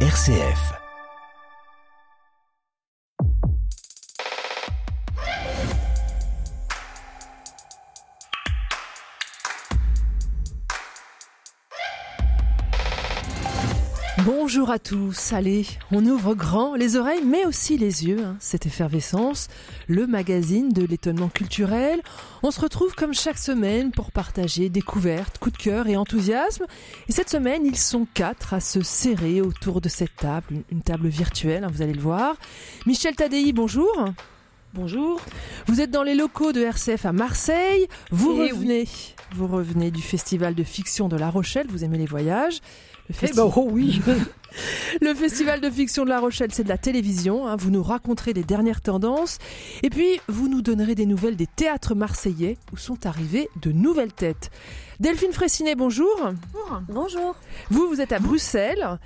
RCF. Bonjour à tous, allez, on ouvre grand les oreilles mais aussi les yeux, hein. c'est Effervescence, le magazine de l'étonnement culturel. On se retrouve comme chaque semaine pour partager découvertes, coups de cœur et enthousiasme. Et cette semaine, ils sont quatre à se serrer autour de cette table, une table virtuelle, hein, vous allez le voir. Michel Tadei, bonjour. Bonjour. Vous êtes dans les locaux de RCF à Marseille. Vous Eh revenez, vous revenez du festival de fiction de La Rochelle. Vous aimez les voyages. Le Eh ben, oh oui. Le Festival de fiction de La Rochelle, c'est de la télévision. hein. Vous nous raconterez les dernières tendances. Et puis, vous nous donnerez des nouvelles des théâtres marseillais où sont arrivées de nouvelles têtes. Delphine Fressinet, bonjour. Bonjour. Vous, vous êtes à Bruxelles.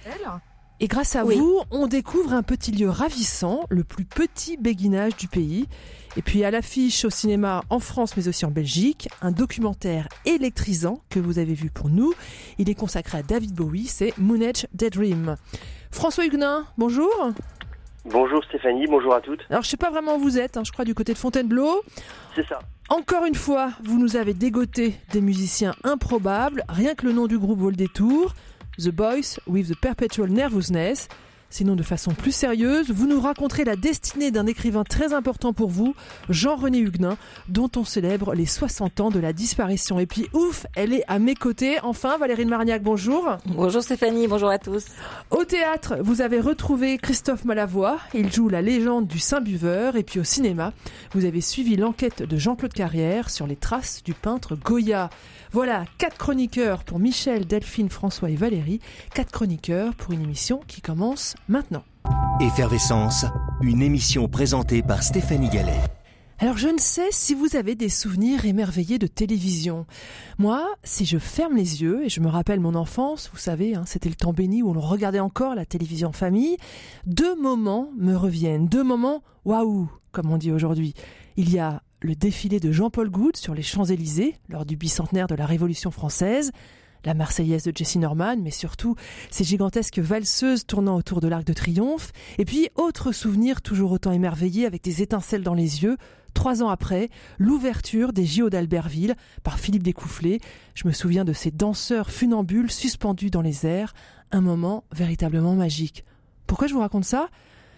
Et grâce à Oui. vous, on découvre un petit lieu ravissant, le plus petit béguinage du pays. Et puis à l'affiche au cinéma en France mais aussi en Belgique, un documentaire électrisant que vous avez vu pour nous. Il est consacré à David Bowie, c'est Moonage Daydream. François Huguenin, bonjour. Bonjour Stéphanie, bonjour à toutes. Alors je sais pas vraiment où vous êtes, hein, je crois du côté de Fontainebleau. C'est ça. Encore une fois, vous nous avez dégoté des musiciens improbables, rien que le nom du groupe vaut le détour. The Boys with the Perpetual Nervousness. Sinon, de façon plus sérieuse, vous nous raconterez la destinée d'un écrivain très important pour vous, Jean-René Huguenin, dont on célèbre les 60 ans de la disparition. Et puis, ouf, elle est à mes côtés. Enfin, Valérie de Marignac, bonjour. Bonjour Stéphanie, bonjour à tous. Au théâtre, vous avez retrouvé Christophe Malavoie. Il joue la légende du Saint-Buveur. Et puis au cinéma, vous avez suivi l'enquête de Jean-Claude Carrière sur les traces du peintre Goya. Voilà, quatre chroniqueurs pour Michel, Delphine, François et Valérie. Quatre chroniqueurs pour une émission qui commence maintenant. Effervescence, une émission présentée par Stéphanie Gallet. Alors je ne sais si vous avez des souvenirs émerveillés de télévision. Moi, si je ferme les yeux et je me rappelle mon enfance, vous savez, hein, c'était le temps béni où l'on regardait encore la télévision en famille, deux moments me reviennent, deux moments waouh, comme on dit aujourd'hui. Il y a le défilé de Jean-Paul Goud sur les Champs-Élysées lors du bicentenaire de la Révolution française, la Marseillaise de Jessie Norman, mais surtout ces gigantesques valseuses tournant autour de l'Arc de Triomphe. Et puis, autre souvenir toujours autant émerveillé avec des étincelles dans les yeux, Trois ans après, l'ouverture des JO d'Albertville par Philippe Découfflé. Je me souviens de ces danseurs funambules suspendus dans les airs, un moment véritablement magique. Pourquoi je vous raconte ça?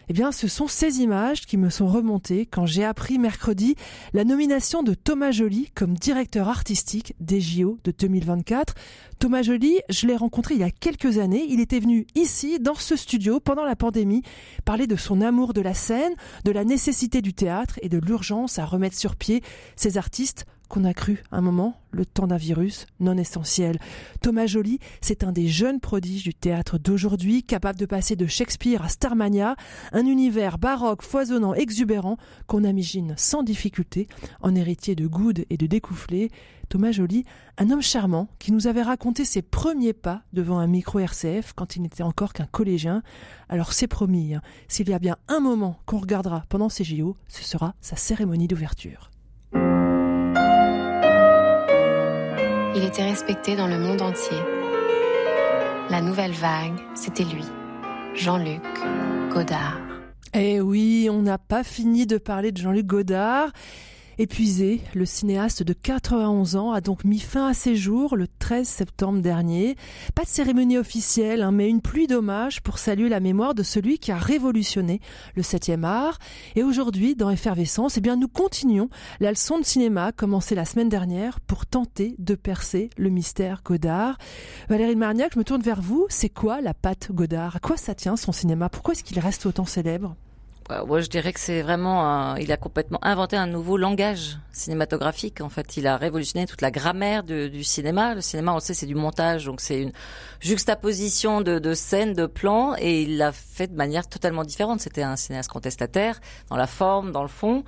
Eh bien, ce sont ces images qui me sont remontées quand j'ai appris mercredi la nomination de Thomas Joly comme directeur artistique des JO de 2024. Thomas Joly, je l'ai rencontré il y a quelques années. Il était venu ici, dans ce studio, pendant la pandémie, parler de son amour de la scène, de la nécessité du théâtre et de l'urgence à remettre sur pied ces artistes qu'on a cru un moment, le temps d'un virus non essentiel. Thomas Joly, c'est un des jeunes prodiges du théâtre d'aujourd'hui, capable de passer de Shakespeare à Starmania, un univers baroque, foisonnant, exubérant, qu'on imagine sans difficulté, en héritier de Goud et de Découfflé. Thomas Joly, un homme charmant qui nous avait raconté ses premiers pas devant un micro RCF quand il n'était encore qu'un collégien. Alors c'est promis, hein, s'il y a bien un moment qu'on regardera pendant ces JO, ce sera sa cérémonie d'ouverture. Il était respecté dans le monde entier. La nouvelle vague, c'était lui, Jean-Luc Godard. Eh oui, on n'a pas fini de parler de Jean-Luc Godard. Épuisé, le cinéaste de 91 ans a donc mis fin à ses jours le 13 septembre dernier. Pas de cérémonie officielle, hein, mais une pluie d'hommages pour saluer la mémoire de celui qui a révolutionné le 7e art. Et aujourd'hui, dans Effervescence, eh bien, nous continuons la leçon de cinéma commencée la semaine dernière pour tenter de percer le mystère Godard. Valérie de Marignac, je me tourne vers vous. C'est quoi la patte Godard? À quoi ça tient son cinéma? Pourquoi est-ce qu'il reste autant célèbre? Ouais, je dirais que c'est vraiment, un- il a complètement inventé un nouveau langage cinématographique. En fait, il a révolutionné toute la grammaire du cinéma. Le cinéma, on le sait, c'est du montage, donc c'est une juxtaposition de, de scènes, de plans, et il l'a fait de manière totalement différente. C'était un cinéaste contestataire dans la forme, dans le fond.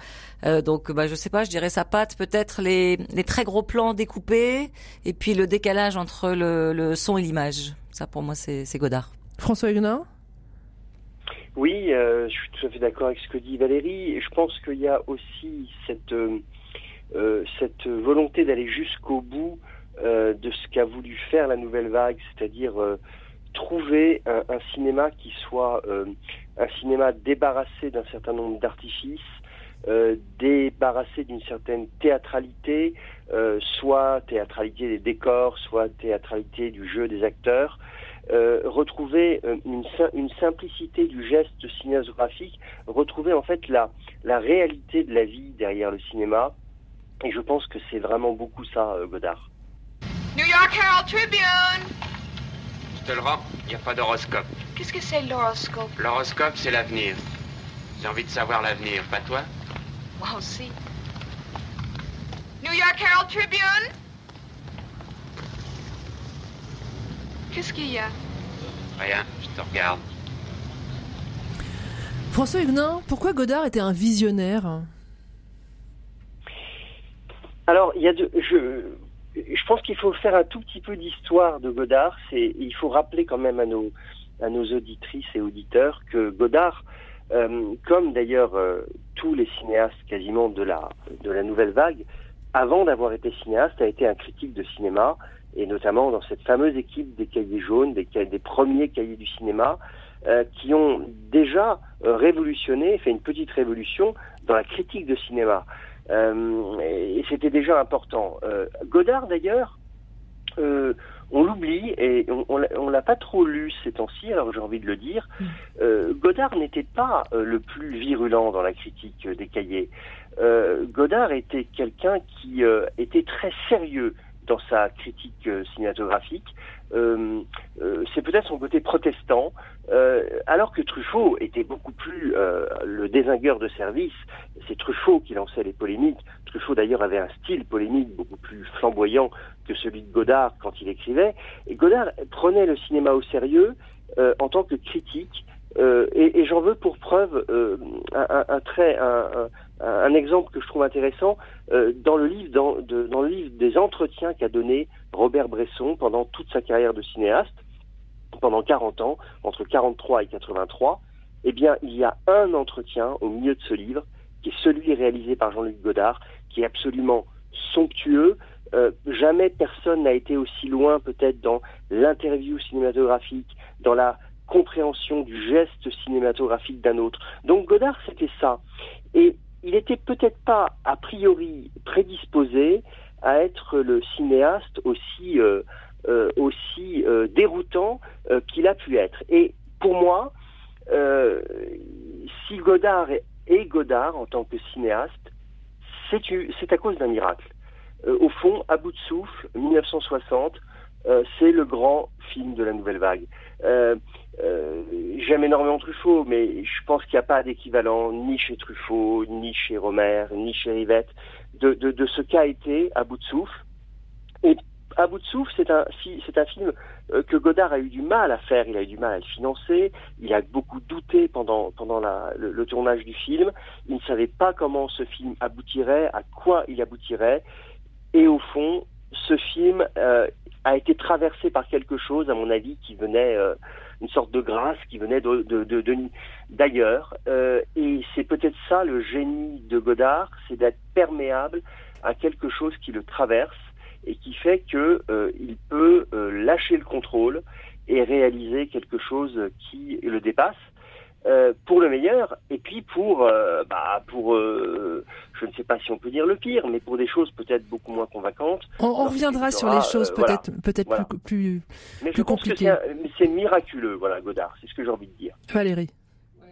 Euh, donc, bah, je sais pas, je dirais sa patte, peut-être les, les très gros plans découpés, et puis le décalage entre le, le son et l'image. Ça, pour moi, c'est c'est Godard. François Huguenin Oui, euh, je suis tout à fait d'accord avec ce que dit Valérie. Je pense qu'il y a aussi cette, euh, euh, cette volonté d'aller jusqu'au bout euh, de ce qu'a voulu faire la nouvelle vague, c'est-à-dire euh, trouver un, un, cinéma qui soit un cinéma débarrassé d'un certain nombre d'artifices, euh, débarrassé d'une certaine théâtralité, euh, soit théâtralité des décors, soit théâtralité du jeu des acteurs, euh, retrouver euh, une, une, simplicité du geste cinématographique, retrouver en fait la, la réalité de la vie derrière le cinéma. Et je pense que c'est vraiment beaucoup ça, euh, Godard. New York Herald Tribune Je te le rends, il n'y a pas d'horoscope. Qu'est-ce que c'est l'horoscope? L'horoscope, c'est l'avenir. J'ai envie de savoir l'avenir, pas toi? Moi aussi. New York Herald Tribune Qu'est-ce qu'il y a? Rien, je te regarde. François Huguenin, pourquoi Godard était un visionnaire? Alors, il y a de, je, je pense qu'il faut faire un tout petit peu d'histoire de Godard. C'est, il faut rappeler quand même à nos, à nos auditrices et auditeurs que Godard, euh, comme d'ailleurs euh, tous les cinéastes quasiment de la, de la nouvelle vague, avant d'avoir été cinéaste, a été un critique de cinéma, et notamment dans cette fameuse équipe des cahiers jaunes, des, des premiers cahiers du cinéma, euh, qui ont déjà euh, révolutionné, fait une petite révolution dans la critique de cinéma. Euh, et c'était déjà important. Euh, Godard, d'ailleurs, euh, on l'oublie et on, l'a pas trop lu ces temps-ci, alors j'ai envie de le dire. Euh, Godard n'était pas le plus virulent dans la critique des cahiers. Euh, Godard était quelqu'un qui était très sérieux dans sa critique cinématographique. c'est peut-être son côté protestant, alors que Truffaut était beaucoup plus le désingueur de service. C'est Truffaut qui lançait les polémiques. Truffaut d'ailleurs avait un style polémique beaucoup plus flamboyant que celui de Godard quand il écrivait. Et Godard prenait le cinéma au sérieux euh, en tant que critique. Euh, et, j'en veux pour preuve euh, un, trait, un, exemple que je trouve intéressant euh, dans le livre, dans, de, dans le livre des entretiens qu'a donné Robert Bresson pendant toute sa carrière de cinéaste, pendant 40 ans, entre 43 et 83. Eh bien, il y a un entretien au milieu de ce livre qui est celui réalisé par Jean-Luc Godard, qui est absolument somptueux, euh, jamais personne n'a été aussi loin peut-être dans l'interview cinématographique, dans la compréhension du geste cinématographique d'un autre. Donc Godard, c'était ça. Et il n'était peut-être pas a priori prédisposé à être le cinéaste aussi, euh, euh, aussi euh, déroutant qu'il a pu être. Et pour moi, si Godard est Godard en tant que cinéaste, c'est à cause d'un miracle. Au fond, à bout de souffle, 1960, euh, c'est le grand film de la nouvelle vague. Euh, euh, J'aime énormément Truffaut, mais je pense qu'il n'y a pas d'équivalent ni chez Truffaut, ni chez Romer, ni chez Rivette. De, ce qu'a été à bout de souffle. Et à bout de souffle, c'est un, film euh, que Godard a eu du mal à faire, il a eu du mal à le financer, il a beaucoup douté pendant, le, tournage du film, il ne savait pas comment ce film aboutirait, à quoi il aboutirait, et au fond, ce film euh, a été traversé par quelque chose, à mon avis, qui venait, euh, une sorte de grâce qui venait de, de, de, d'ailleurs. Euh, et c'est peut-être ça le génie de Godard, c'est d'être perméable à quelque chose qui le traverse et qui fait que euh, il peut euh, lâcher le contrôle et réaliser quelque chose qui le dépasse. Euh, pour le meilleur et puis pour euh, bah, pour euh, je ne sais pas si on peut dire le pire mais pour des choses peut-être beaucoup moins convaincantes on, on reviendra sur les choses peut-être voilà. peut-être voilà. plus plus, mais plus c'est miraculeux voilà Godard c'est ce que j'ai envie de dire Valérie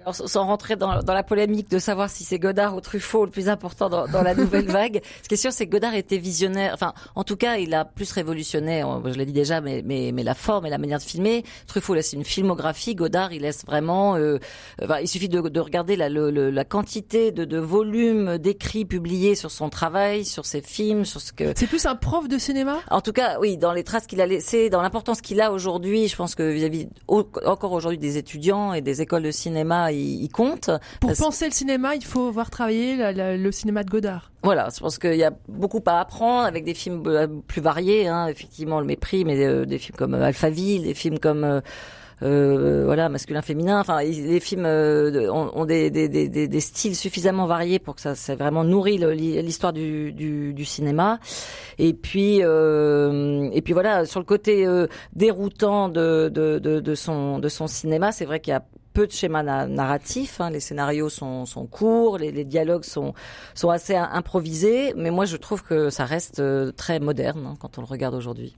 alors, sans rentrer dans, dans, la polémique de savoir si c'est Godard ou Truffaut le plus important dans, dans la nouvelle vague, ce qui est sûr, c'est que Godard était visionnaire. Enfin, en tout cas, il a plus révolutionné, je l'ai dit déjà, mais, mais, mais la forme et la manière de filmer. Truffaut laisse une filmographie. Godard, il laisse vraiment. Euh, enfin, il suffit de, de regarder la, le, la quantité de, de volumes d'écrits publiés sur son travail, sur ses films, sur ce que. C'est plus un prof de cinéma? En tout cas, oui, dans les traces qu'il a laissées, dans l'importance qu'il a aujourd'hui, je pense que vis-à-vis -vis, encore aujourd'hui des étudiants et des écoles de cinéma il, il compte. Pour Parce... penser le cinéma, il faut voir travailler la, la, le cinéma de Godard. Voilà, je pense qu'il y a beaucoup à apprendre avec des films plus variés, hein, effectivement le mépris, mais euh, des films comme Alphaville, des films comme euh, euh, voilà, masculin, féminin. Enfin, les films euh, ont, ont des, des, des, des, styles suffisamment variés pour que ça, ça vraiment nourri l'histoire du, du, du, cinéma. Et puis, euh, et puis voilà, sur le côté euh, déroutant de, de, de, de, son, de son cinéma, c'est vrai qu'il y a peu de schémas narratifs. Hein. Les scénarios sont, courts, les, les, dialogues sont, sont assez improvisés, mais moi je trouve que ça reste euh, très moderne hein, quand on le regarde aujourd'hui.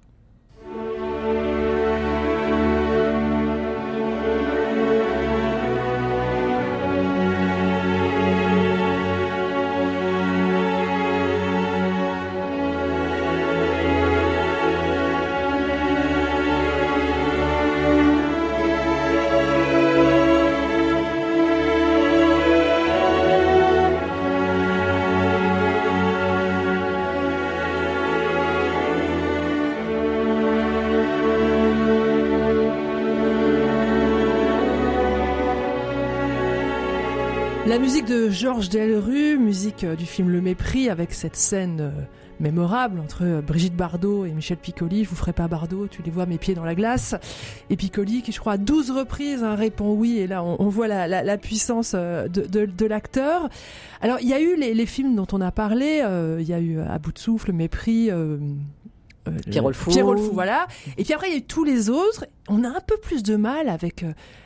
La musique de Georges Delru, musique euh, du film Le Mépris, avec cette scène euh, mémorable entre euh, Brigitte Bardot et Michel Piccoli. Je vous ferai pas Bardot, tu les vois mes pieds dans la glace. Et Piccoli qui, je crois, à 12 reprises hein, répond oui. Et là, on, voit la, puissance de, l'acteur. Alors, il y a eu les, films dont on a parlé. Il y a eu À bout de souffle, Mépris. Euh, Pierrot le fou. fou, voilà. Et puis après, il y a eu tous les autres. On a un peu plus de mal avec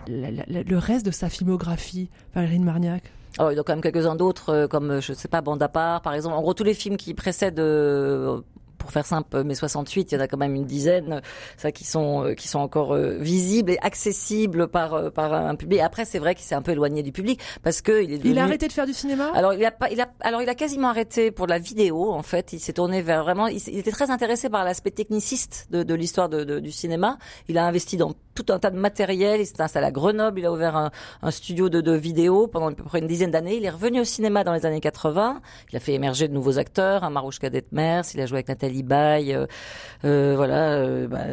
le reste de sa filmographie, Valérie Marniac. Oh, il y a quand même quelques-uns d'autres, euh, comme, euh, je sais pas, Bande à par exemple. En gros, tous les films qui précèdent euh, pour faire simple, mai 68, il y en a quand même une dizaine, ça qui sont euh, qui sont encore euh, visibles et accessibles par euh, par un public. Après, c'est vrai qu'il s'est un peu éloigné du public parce que il est Il a arrêté de faire du cinéma? Alors il a pas, il a alors il a quasiment arrêté pour la vidéo. En fait, il s'est tourné vers vraiment. Il, était très intéressé par l'aspect techniciste de, de l'histoire de, de, du cinéma. Il a investi dans tout un tas de matériel. Il s'est installé à Grenoble. Il a ouvert un, un studio de, de vidéo pendant à peu près une dizaine d'années. Il est revenu au cinéma dans les années 80. Il a fait émerger de nouveaux acteurs, un Marouche Detmers. Il a joué avec Nathalie Baye, euh, euh, voilà, euh, bah,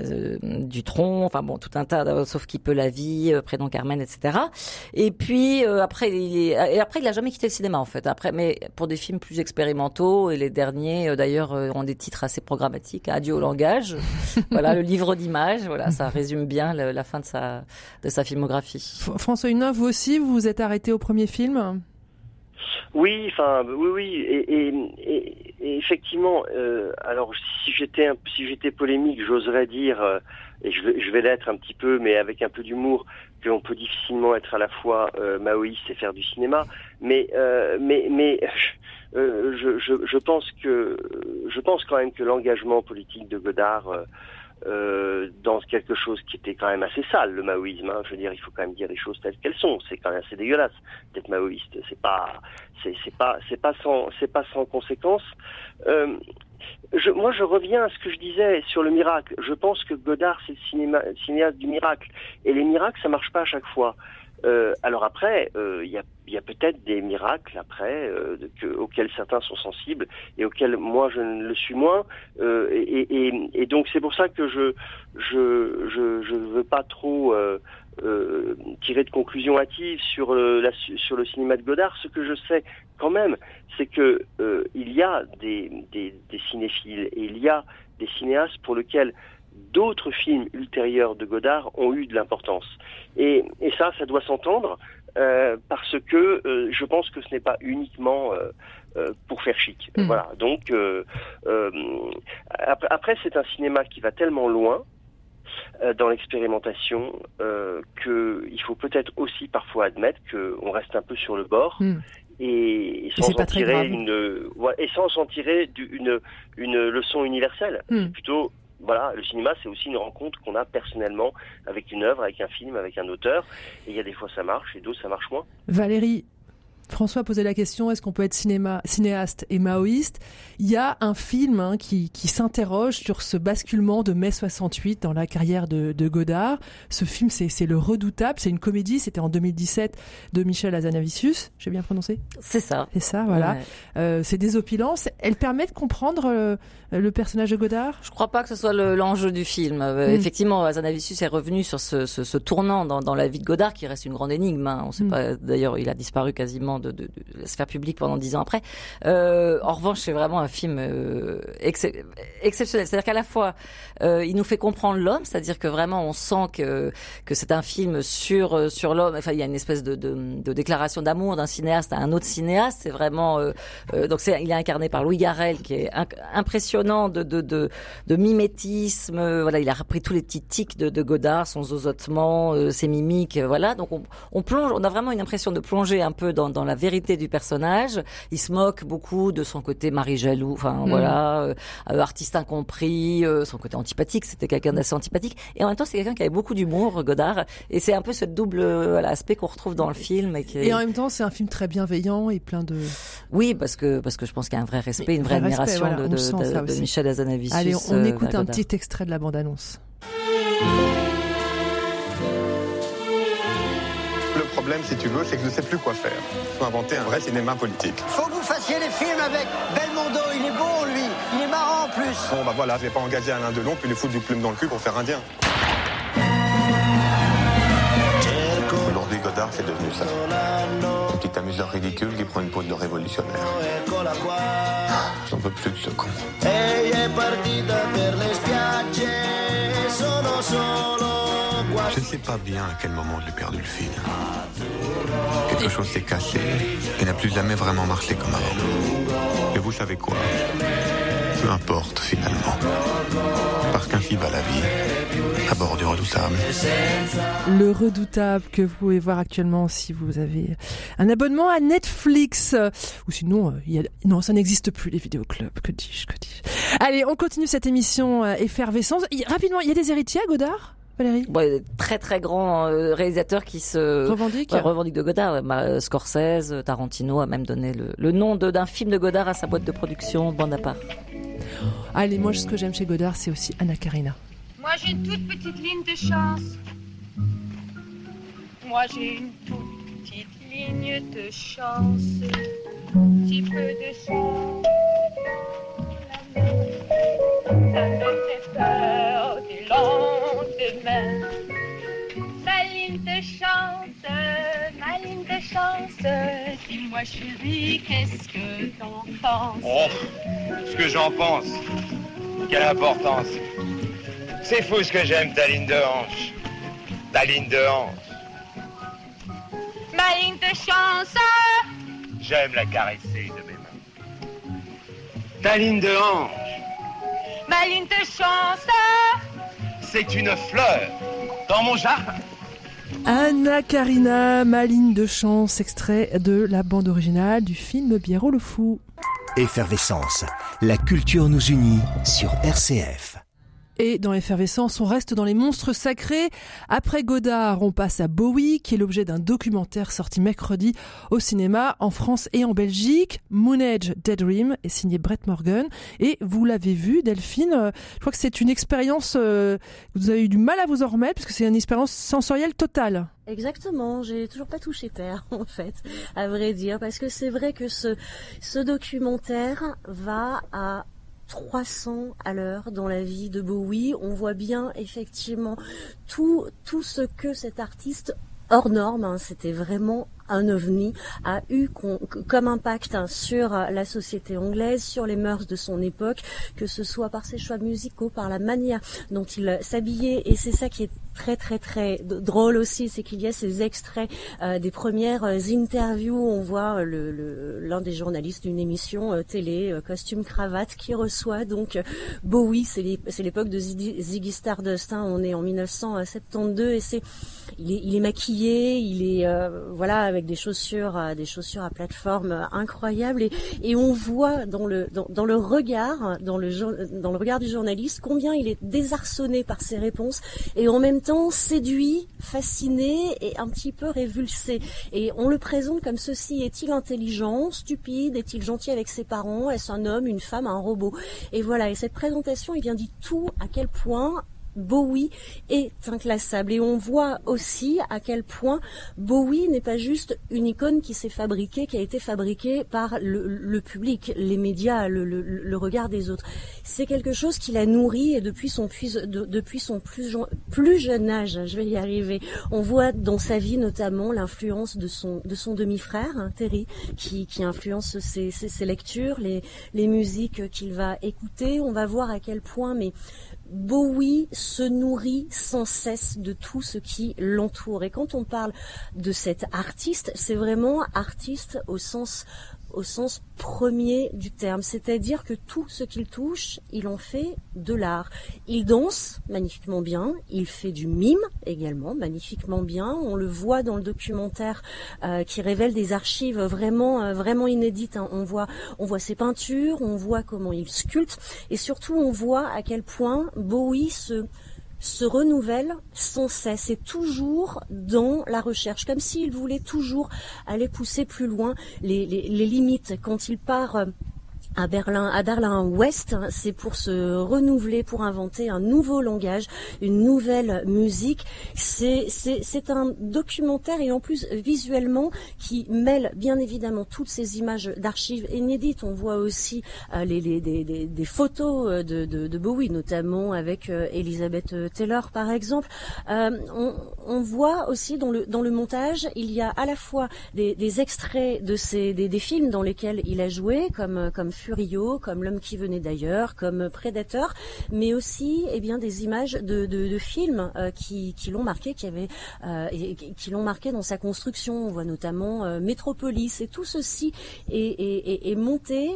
du tronc, enfin bon, tout un tas, sauf qui peut la vie, prénom Carmen, etc. Et puis après, il est, et après, il a jamais quitté le cinéma en fait. Après, mais pour des films plus expérimentaux et les derniers, d'ailleurs, ont des titres assez programmatiques. Adieu au langage, voilà, le livre d'images, voilà, ça résume bien la fin de sa de sa filmographie. François Hunin, vous aussi, vous vous êtes arrêté au premier film? Oui, enfin, oui, oui, et, et, et effectivement, euh, alors si j'étais si j'étais polémique, j'oserais dire, euh, et je vais, je vais l'être un petit peu, mais avec un peu d'humour, qu'on peut difficilement être à la fois euh, maoïste et faire du cinéma, mais euh, mais mais euh, je, je, je pense que je pense quand même que l'engagement politique de Godard euh, dans quelque chose qui était quand même assez sale, le maoïsme. Hein. Je veux dire, il faut quand même dire les choses telles qu'elles sont. C'est quand même assez dégueulasse d'être maoïste. C'est pas, c'est, pas, c'est pas sans, c'est pas sans conséquence. Euh, je, moi, je reviens à ce que je disais sur le miracle. Je pense que Godard, c'est le cinéaste du miracle. Et les miracles, ça marche pas à chaque fois. Euh, alors après, euh, il y a, y a peut-être des miracles après euh, que, auxquels certains sont sensibles et auxquels moi je ne le suis moins. Euh, et, donc c'est pour ça que je je je, veux pas trop euh, tirer de conclusions hâtives sur la, sur le cinéma de Godard. Ce que je sais quand même, c'est que il y a des cinéphiles et il y a des cinéastes pour lesquels d'autres films ultérieurs de Godard ont eu de l'importance. Et, et, ça, ça doit s'entendre euh, parce que euh, je pense que ce n'est pas uniquement euh, euh pour faire chic. Mm. Voilà. Donc euh, euh, après, c'est un cinéma qui va tellement loin dans l'expérimentation qu'il faut peut-être aussi parfois admettre qu'on reste un peu sur le bord. Mm. Et, sans en tirer une, et sans en tirer une, une leçon universelle. Mm. Plutôt voilà, le cinéma, c'est aussi une rencontre qu'on a personnellement avec une œuvre, avec un film, avec un auteur. Et il y a des fois ça marche et d'autres ça marche moins. Valérie, François posait la question est-ce qu'on peut être cinéma, cinéaste et maoïste? Il y a un film hein, qui, qui s'interroge sur ce basculement de mai 68 dans la carrière de, de Godard. Ce film, c'est Le Redoutable, c'est une comédie, c'était en 2017 de Michel Azanavicius, j'ai bien prononcé? C'est ça. C'est ça, voilà. Euh, c'est désopilant. Elle permet de comprendre euh, le personnage de Godard? Je crois pas que ce soit l'enjeu du film. Euh, mm. Effectivement, Azanavicius est revenu sur ce, ce, ce tournant dans, dans, la vie de Godard qui reste une grande énigme. Hein. On sait mm. pas. D'ailleurs, il a disparu quasiment de, la sphère publique pendant dix ans après. Euh, en revanche, c'est vraiment un film euh, ex exceptionnel. C'est-à-dire qu'à la fois, euh, il nous fait comprendre l'homme, c'est-à-dire que vraiment on sent que que c'est un film sur euh, sur l'homme. Enfin, il y a une espèce de, de, de déclaration d'amour d'un cinéaste à un autre cinéaste. C'est vraiment euh, euh, donc c'est il est incarné par Louis Garrel qui est impressionnant de de de, de mimétisme. Voilà, il a repris tous les petits tics de, de Godard, son zozotement, ses mimiques. Voilà, donc on, on plonge. On a vraiment une impression de plonger un peu dans, dans la vérité du personnage. Il se moque beaucoup de son côté mari jaloux. Enfin Mm. voilà, euh, euh, artiste incompris, euh, son côté antipathique. C'était quelqu'un d'assez antipathique. Et en même temps, c'est quelqu'un qui avait beaucoup d'humour, Godard. Et c'est un peu ce double voilà, aspect qu'on retrouve dans le film. Et, qui est- Et en même temps, c'est un film très bienveillant et plein de. Oui, parce que parce que je pense qu'il y a un vrai respect, une vraie vrai respect, admiration voilà, de, de, de-. Michel Hazanavicius. Allez, on, on écoute un petit extrait de la bande-annonce. Le problème, si tu veux, c'est que je ne sais plus quoi faire. Il faut inventer un vrai cinéma politique. Faut que vous fassiez les films avec Belmondo. Il est bon, lui. Il est marrant en plus. Bon, bah voilà, je vais pas engager Alain Delon puis lui foutre du plume dans le cul pour faire indien. Aujourd'hui, Godard, c'est devenu ça. Un petit amuseur ridicule qui prend une pose de révolutionnaire. J'en peux plus de ce con. Je sais pas bien à quel moment j'ai perdu le fil. Quelque chose s'est cassé et n'a plus jamais vraiment marché comme avant. Et vous savez quoi? Peu importe finalement. Parce qu'ainsi va la vie, à bord du redoutable. Le redoutable que vous pouvez voir actuellement si vous avez un abonnement à Netflix. Ou sinon, euh, non, ça n'existe plus les vidéoclubs. Que dis-je, que dis-je. Allez, on continue cette émission euh, effervescence. Rapidement, il y a des héritiers à Godard, Valérie très très grands euh, réalisateurs qui se Revendique Ouais, revendique de Godard. ouais. Bah, euh, Scorsese, euh, Tarantino a même donné le, le nom de- d'un film de Godard à sa boîte de production, bande à part. Allez, moi, ce que j'aime chez Godard, c'est aussi Anna Karina. Moi j'ai une toute petite ligne de chance. Moi j'ai une toute petite ligne de chance. Petit peu de chance. Ça me fait peur du lendemain. Ma ligne de chance, ma ligne de chance. Dis-moi chérie, qu'est-ce que t'en penses Oh, ce que j'en pense. Quelle importance. C'est fou ce que j'aime ta ligne de hanche. Ta ligne de hanche. Ma ligne de chance. J'aime la caresser de mes. Ta ligne de hanche, Ma ligne de chance. c'est une fleur dans mon jardin. Anna Karina, ma ligne de chance, extrait de la bande originale du film Biérot le Fou. Effervescence. La culture nous unit sur RCF. Et dans l'effervescence, on reste dans les monstres sacrés. Après Godard, on passe à Bowie, qui est l'objet d'un documentaire sorti mercredi au cinéma en France et en Belgique. Moon Age Daydream est signé Brett Morgan. Et vous l'avez vu, Delphine, euh, je crois que c'est une expérience, euh, vous avez eu du mal à vous en remettre, parce que c'est une expérience sensorielle totale. Exactement, j'ai toujours pas touché terre en fait, à vrai dire, parce que c'est vrai que ce, ce documentaire va à 300 à l'heure dans la vie de Bowie. On voit bien effectivement tout, tout ce que cet artiste hors norme, hein, c'était vraiment un ovni, a eu comme impact hein, sur euh, la société anglaise, sur les mœurs de son époque, que ce soit par ses choix musicaux, par la manière dont il euh, s'habillait, et c'est ça qui est très très très drôle aussi, c'est qu'il y a ces extraits euh, des premières interviews, on voit l'un des journalistes d'une émission télé, costume cravate, qui reçoit donc Bowie, c'est l'é- c'est l'époque de Ziggy Stardust, hein, on est en 1972 et c'est il est, il est maquillé, il est voilà avec des chaussures, euh, des chaussures à plateforme euh, incroyables. Et, on voit dans le dans, le regard, dans le jour- dans le regard du journaliste combien il est désarçonné par ses réponses et en même temps séduit, fasciné et un petit peu révulsé. Et on le présente comme ceci. Est-il intelligent, stupide, est-il gentil avec ses parents, est-ce un homme, une femme, un robot? Et voilà. Et cette présentation, il vient dit tout à quel point Bowie est inclassable et on voit aussi à quel point Bowie n'est pas juste une icône qui s'est fabriquée, qui a été fabriquée par le, public, les médias, le, regard des autres. C'est quelque chose qu'il a nourri et depuis son, depuis son plus, plus jeune âge, je vais y arriver, on voit dans sa vie notamment l'influence de son, de son demi-frère, hein, Terry, qui, qui influence ses, ses, lectures, les, les musiques qu'il va écouter. On va voir à quel point, mais Bowie se nourrit sans cesse de tout ce qui l'entoure. Et quand on parle de cet artiste, c'est vraiment artiste au sens au sens premier du terme, c'est-à-dire que tout ce qu'il touche, il en fait de l'art. Il danse magnifiquement bien, il fait du mime également magnifiquement bien. On le voit dans le documentaire euh, qui révèle des archives vraiment euh, vraiment inédites. Hein. On voit on voit ses peintures, on voit comment il sculpte et surtout on voit à quel point Bowie se se renouvelle sans cesse et toujours dans la recherche, comme s'il voulait toujours aller pousser plus loin les, limites. Quand il part euh, à Berlin, à Berlin-Ouest, c'est pour se renouveler, pour inventer un nouveau langage, une nouvelle musique. C'est, un documentaire et en plus visuellement qui mêle bien évidemment toutes ces images d'archives inédites. On voit aussi euh, les, les des, photos euh, de, de, de, Bowie, notamment avec euh, Elizabeth Taylor par exemple. Euh, on, on, voit aussi dans le, dans le montage, il y a à la fois des, des extraits de ces, des films dans lesquels il a joué, comme, comme Comme L'homme qui venait d'ailleurs, comme Prédateur, mais aussi eh bien des images de, de, films euh, qui, qui l'ont marqué, qui euh, et, qui l'ont marqué dans sa construction. On voit notamment euh, Métropolis et tout ceci est, est, est, monté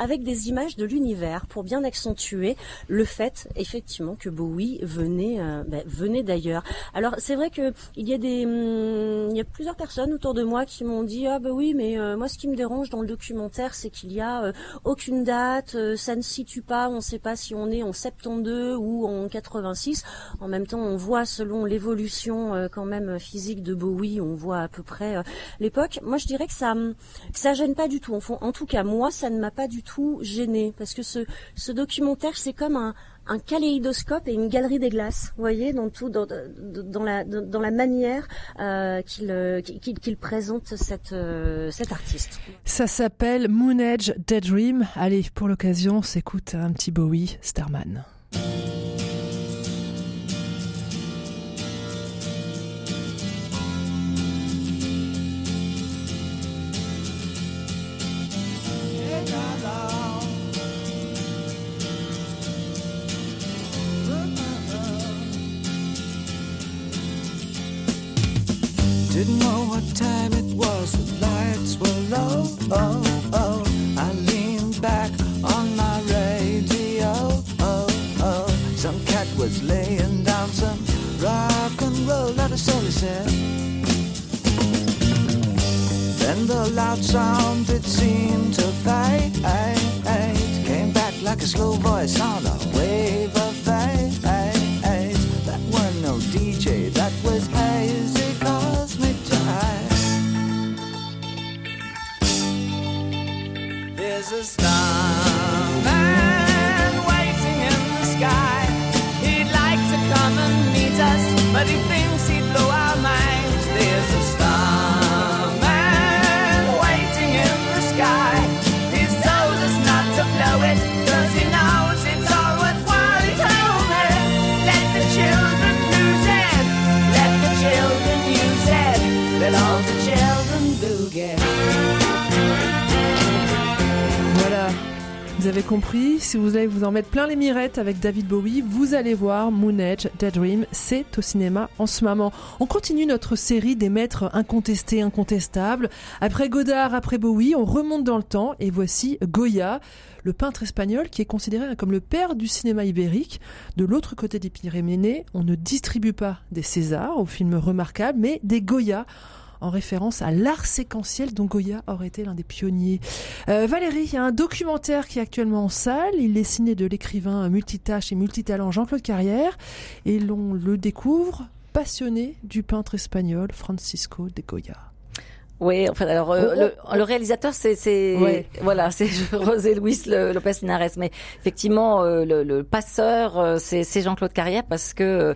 avec des images de l'univers pour bien accentuer le fait effectivement que Bowie venait ben, venait d'ailleurs. Alors c'est vrai que il y a des hum, il y a plusieurs personnes autour de moi qui m'ont dit ah bah oui mais moi ce qui me dérange dans le documentaire c'est qu'il y a aucune date, euh, ça ne situe pas, on ne sait pas si on est en 72 ou en 86. En même temps, on voit selon l'évolution euh, quand même physique de Bowie, on voit à peu près euh, l'époque. Moi, je dirais que ça ça gêne pas du tout. En, tout cas, moi, ça ne m'a pas du tout gêné parce que ce, ce documentaire, c'est comme un, un kaléidoscope et une galerie des glaces, vous voyez, dans tout, dans, dans la, dans, la manière euh, qu'il euh, qu'il présente cette, euh, cet artiste. Ça s'appelle Moon Edge Daydream. Allez, pour l'occasion, on s'écoute un petit Bowie, Starman. Oh, oh. I leaned back on my radio. Oh, oh. Some cat was laying down some rock and roll, all he said. Then the loud sound, it seemed to fade. Came back like a slow voice on a wave There's a starman waiting in the sky. He'd like to come and meet us, but he thinks avez compris, si vous allez vous en mettre plein les mirettes avec David Bowie, vous allez voir Moon Edge, Daydream, c'est au cinéma en ce moment. On continue notre série des maîtres incontestés, incontestables. Après Godard, après Bowie, on remonte dans le temps et voici Goya, le peintre espagnol qui est considéré comme le père du cinéma ibérique. De l'autre côté des Pyrénées, on ne distribue pas des Césars aux films remarquables, mais des Goya en référence à l'art séquentiel dont Goya aurait été l'un des pionniers. Euh, Valérie, il y a un documentaire qui est actuellement en salle. Il est signé de l'écrivain multitâche et multitalent Jean-Claude Carrière et l'on le découvre passionné du peintre espagnol Francisco de Goya. Oui, en fait, alors euh, Oh, le, oh, le réalisateur, c'est Ouais. voilà, c'est José Luis Lopez Linares, mais effectivement, euh, le, le passeur, euh, c'est Jean-Claude Carrière parce que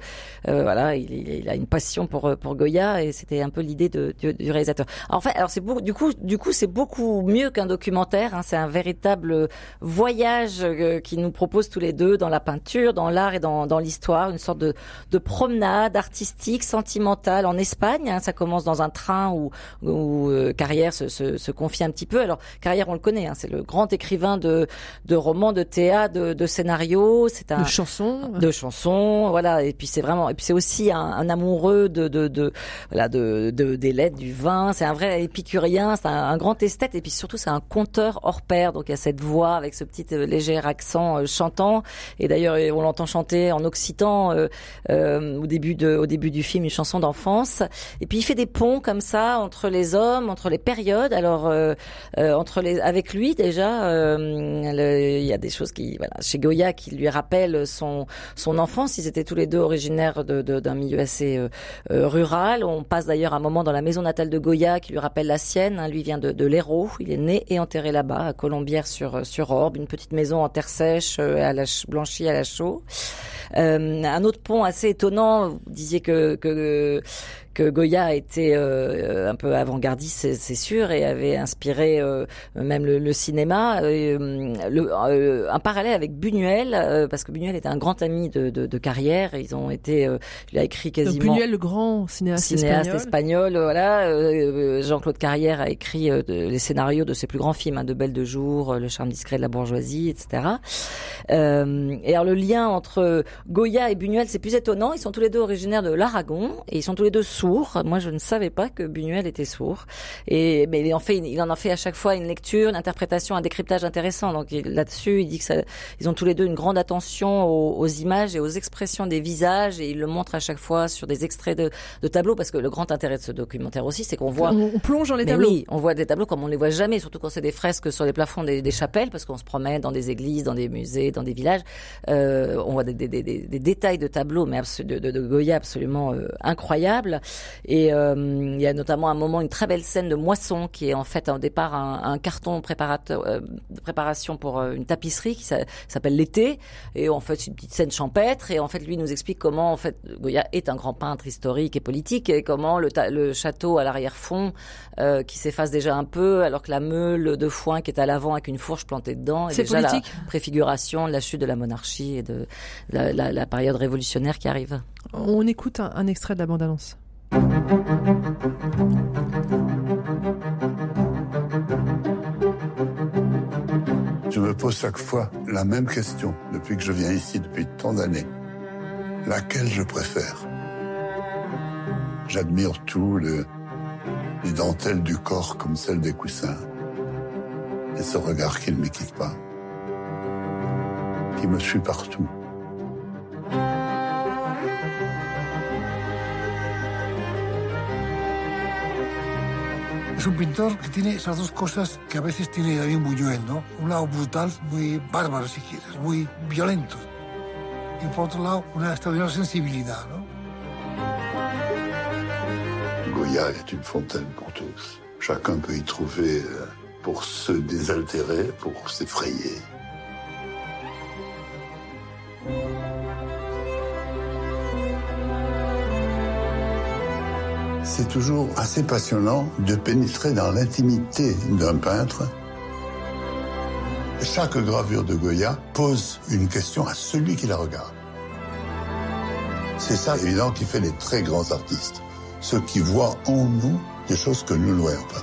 euh, voilà, il, il- a une passion pour euh, pour Goya et c'était un peu l'idée du, du réalisateur. Alors, en fait, alors c'est du coup, du coup, c'est beaucoup mieux qu'un documentaire. Hein, c'est un véritable voyage euh, qui nous propose tous les deux dans la peinture, dans l'art et dans dans l'histoire, une sorte de de promenade artistique, sentimentale en Espagne. hein. ça commence dans un train où, où euh, Carrière se, se, se confie un petit peu. Alors Carrière, on le connaît, hein, c'est le grand écrivain de, de romans, de théâtre, de, de scénarios. C'est un De chansons. de chansons, voilà. Et puis c'est vraiment, et puis c'est aussi un, un amoureux de, de, de, voilà, de, de, des lettres, du vin. C'est un vrai épicurien, c'est un, un grand esthète. Et puis surtout, c'est un conteur hors pair. Donc il y a cette voix avec ce petit euh, léger accent euh, chantant. Et d'ailleurs, on l'entend chanter en occitan euh, euh, au début de, au début du film, une chanson d'enfance. Et puis il fait des ponts comme ça entre les hommes, entre les périodes. Alors euh, euh, entre les, avec lui déjà, euh, il y a des choses qui, voilà, chez Goya qui lui rappellent son son enfance. Ils étaient tous les deux originaires de- de- d'un milieu assez euh, euh, rural. On passe d'ailleurs un moment dans la maison natale de Goya qui lui rappelle la sienne. hein. Lui vient de, de l'Hérault. Il est né et enterré là-bas, à Colombières sur sur Orbe, une petite maison en terre sèche, à la ch- blanchie à la chaux. Un autre pont assez étonnant. Vous disiez que que que Goya était euh, un peu avant-gardiste, c'est- c'est sûr, et avait inspiré euh, même le, le cinéma. Euh, le, euh, un parallèle avec Buñuel, euh, parce que Buñuel était un grand ami de, de, de carrière. Ils ont été, euh, il a écrit Donc, quasiment Buñuel, le grand cinéaste, cinéaste espagnol. espagnol. voilà, euh, Jean-Claude Carrière a écrit euh, les scénarios de ses plus grands films, hein, de Belle de jour, Le charme discret de la bourgeoisie, etc. Euh, et alors le lien entre Goya et Buñuel, c'est plus étonnant. Ils sont tous les deux originaires de l'Aragon et ils sont tous les deux sourds. Moi, je ne savais pas que Buñuel était sourd. Et mais il en fait, il en a fait à chaque fois une lecture, une interprétation, un décryptage intéressant. Donc là-dessus, il dit que ça, ils ont tous les deux une grande attention aux, aux images et aux expressions des visages et il le montre à chaque fois sur des extraits de, de tableaux parce que le grand intérêt de ce documentaire aussi, c'est qu'on voit On, on plonge dans les mais tableaux. oui, on voit des tableaux comme on les voit jamais, surtout quand c'est des fresques sur les plafonds des, des chapelles, parce qu'on se promène dans des églises, dans des musées, dans des villages. Euh, on voit des, des, des, détails de tableaux, mais de, de Goya absolument euh, incroyables. Et euh, il y a notamment un moment, une très belle scène de moisson, qui est en fait au départ un, un carton préparateur, euh, de préparation pour euh, une tapisserie qui s'a- s'appelle l'été. Et en fait, c'est une petite scène champêtre. Et en fait, lui nous explique comment en fait Goya est un grand peintre historique et politique, et comment le, le château à l'arrière-fond euh, qui s'efface déjà un peu, alors que la meule de foin qui est à l'avant avec une fourche plantée dedans est C'est déjà la politique. préfiguration de la chute de la monarchie et de la, la- la période révolutionnaire qui arrive. On écoute un, un extrait de la bande-annonce. Je me pose chaque fois la même question depuis que je viens ici depuis tant d'années. Laquelle je préfère? J'admire tout, le- les dentelles du corps comme celles des coussins. Et ce regard qui ne me quitte pas. Qui me suit partout. Es un pintor que tiene esas dos cosas que a veces tiene David Buñuel, ¿no? Un lado brutal, muy bárbaro si quieres, muy violento. Y por otro lado, una extraordinaria sensibilidad, ¿no? Goya est une fontaine pour tous. Chacun peut y trouver euh, pour se désaltérer, pour s'effrayer. C'est toujours assez passionnant de pénétrer dans l'intimité d'un peintre. Chaque gravure de Goya pose une question à celui qui la regarde. C'est ça, évidemment, qui fait les très grands artistes. Ceux qui voient en nous des choses que nous ne voyons pas.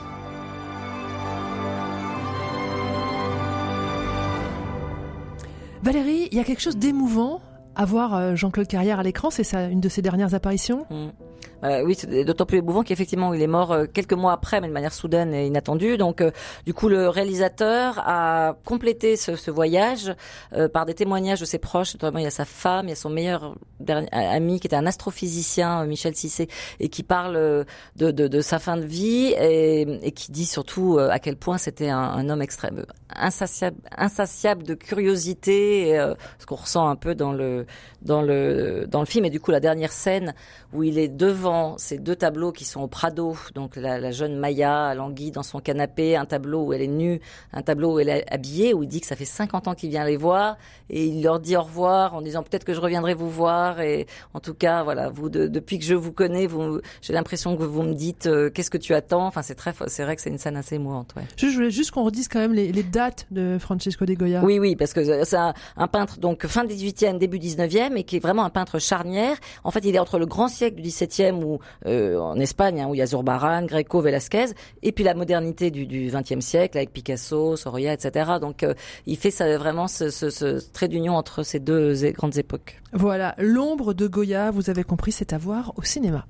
Valérie, il y a quelque chose d'émouvant à voir euh, Jean-Claude Carrière à l'écran. C'est ça, une de ses dernières apparitions? Mm. Euh, oui, c'est d'autant plus émouvant qu'effectivement, il est mort euh, quelques mois après, mais de manière soudaine et inattendue. Donc, euh, du coup, le réalisateur a complété ce, ce voyage euh, par des témoignages de ses proches. Notamment, il y a sa femme, il y a son meilleur dernier, ami qui était un astrophysicien, euh, Michel Cissé, et qui parle euh, de, de, de sa fin de vie et, et qui dit surtout euh, à quel point c'était un, un homme extrême, insatiable, insatiable de curiosité, et, euh, ce qu'on ressent un peu dans le dans le dans le film. Et du coup, la dernière scène où il est devant c'est deux tableaux qui sont au Prado. Donc la, la jeune Maya languit dans son canapé, un tableau où elle est nue, un tableau où elle est habillée, où il dit que ça fait 50 ans qu'il vient les voir et il leur dit au revoir en disant peut-être que je reviendrai vous voir. Et en tout cas, voilà, vous de- depuis que je vous connais, vous, j'ai l'impression que vous me dites euh, qu'est-ce que tu attends? Enfin, c'est très, c'est vrai que c'est une scène assez émouvante. Ouais. Je voulais juste qu'on redise quand même les, les dates de Francesco de Goya. Oui, oui, parce que c'est un, un peintre donc fin 18e, début 19e, et qui est vraiment un peintre charnière. En fait, il est entre le grand siècle du 17e, où euh, en Espagne, hein, où il y a Zurbarán, Greco, Velázquez, et puis la modernité du, du 20e siècle avec Picasso, Sorolla, etc. Donc, euh, il fait ça, vraiment ce, ce, ce trait d'union entre ces deux grandes époques. Voilà, l'ombre de Goya, vous avez compris, c'est à voir au cinéma.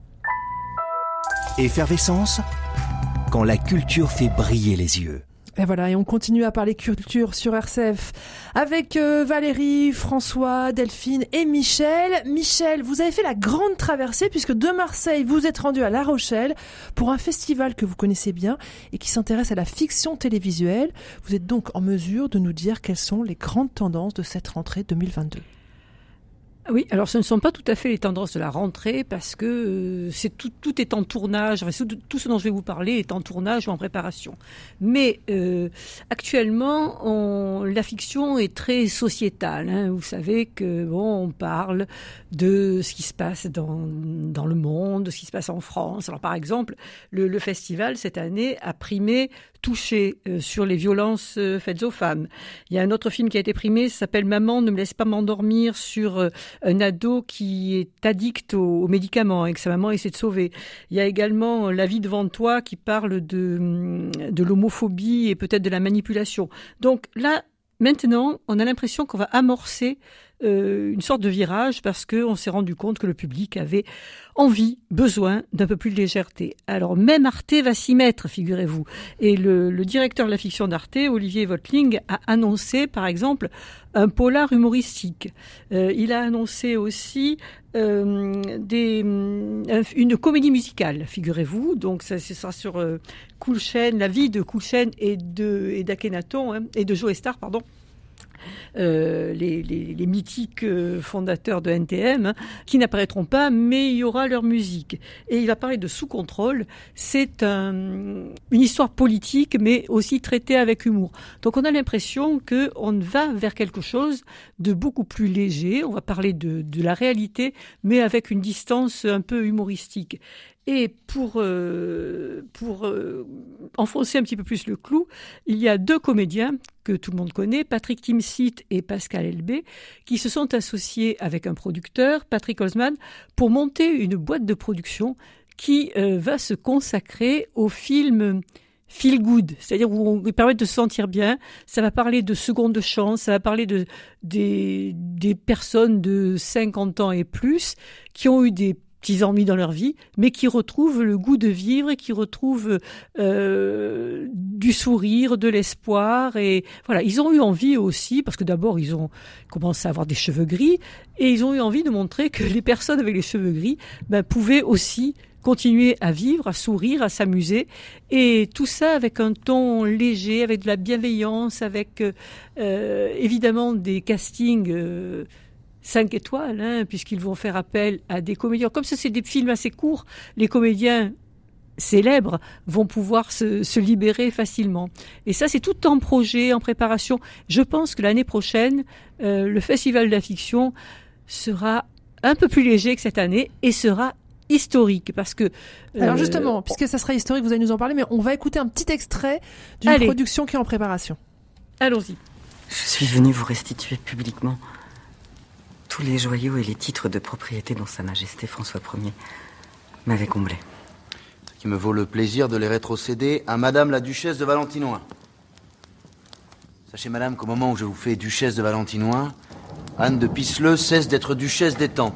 Effervescence quand la culture fait briller les yeux. Et voilà, et on continue à parler culture sur RCF avec euh, Valérie, François, Delphine et Michel. Michel, vous avez fait la grande traversée puisque de Marseille, vous êtes rendu à La Rochelle pour un festival que vous connaissez bien et qui s'intéresse à la fiction télévisuelle. Vous êtes donc en mesure de nous dire quelles sont les grandes tendances de cette rentrée 2022. Oui, alors ce ne sont pas tout à fait les tendances de la rentrée parce que euh, tout, tout est en tournage. Tout, tout ce dont je vais vous parler est en tournage ou en préparation. Mais euh, actuellement, on, la fiction est très sociétale. hein. Vous savez que bon, on parle de ce qui se passe dans, dans le monde, de ce qui se passe en France. Alors par exemple, le, le festival cette année a primé touché euh, sur les violences euh, faites aux femmes. Il y a un autre film qui a été primé, s'appelle Maman ne me laisse pas m'endormir sur euh, un ado qui est addict aux, aux médicaments et que sa maman essaie de sauver. Il y a également La vie devant toi qui parle de, hum, de l'homophobie et peut-être de la manipulation. Donc là, maintenant, on a l'impression qu'on va amorcer euh, une sorte de virage parce qu'on s'est rendu compte que le public avait envie, besoin d'un peu plus de légèreté. Alors même Arte va s'y mettre, figurez-vous. Et le, directeur de la fiction d'Arte, Olivier Votling, a annoncé, par exemple, un polar humoristique. Euh, il a annoncé aussi euh, une comédie musicale, figurez-vous. Donc ça, sera sur euh, Coulchen, la vie de Coulchen et de et hein, et de Joe Star, pardon euh, les, mythiques euh, fondateurs de NTM, hein, qui n'apparaîtront pas, mais il y aura leur musique. Et il va parler de Sous contrôle. C'est un- une histoire politique, mais aussi traitée avec humour. Donc on a l'impression que on va vers quelque chose de beaucoup plus léger. On va parler de la réalité, mais avec une distance un peu humoristique. Et pour, euh, pour euh, enfoncer un petit peu plus le clou, il y a deux comédiens que tout le monde connaît, Patrick Timsit et Pascal Elbé, qui se sont associés avec un producteur, Patrick Holzman, pour monter une boîte de production qui euh, va se consacrer au film feel good, c'est-à-dire où on permet de se sentir bien. Ça va parler de seconde chance, ça va parler de des, des personnes de 50 ans et plus qui ont eu des petits ennuis dans leur vie, mais qui retrouvent le goût de vivre et qui retrouvent euh, du sourire, de l'espoir. Et voilà, ils ont eu envie aussi, parce que d'abord ils ont commencé à avoir des cheveux gris, et ils ont eu envie de montrer que les personnes avec les cheveux gris ben, pouvaient aussi continuer à vivre, à sourire, à s'amuser, et tout ça avec un ton léger, avec de la bienveillance, avec euh, évidemment des castings. Euh, 5 étoiles, hein, puisqu'ils vont faire appel à des comédiens. Comme ça, c'est des films assez courts, les comédiens célèbres vont pouvoir se, se libérer facilement. Et ça, c'est tout en projet, en préparation. Je pense que l'année prochaine, euh, le Festival de la fiction sera un peu plus léger que cette année et sera historique parce que Alors euh, justement, puisque ça sera historique, vous allez nous en parler, mais on va écouter un petit extrait d'une production qui est en préparation. allons-y. Je suis venu vous restituer publiquement tous les joyaux et les titres de propriété dont Sa Majesté François Ier m'avait comblé. Ce qui me vaut le plaisir de les rétrocéder à Madame la Duchesse de Valentinois. Sachez, Madame, qu'au moment où je vous fais Duchesse de Valentinois, Anne de Pisseleu cesse d'être Duchesse d'Étang.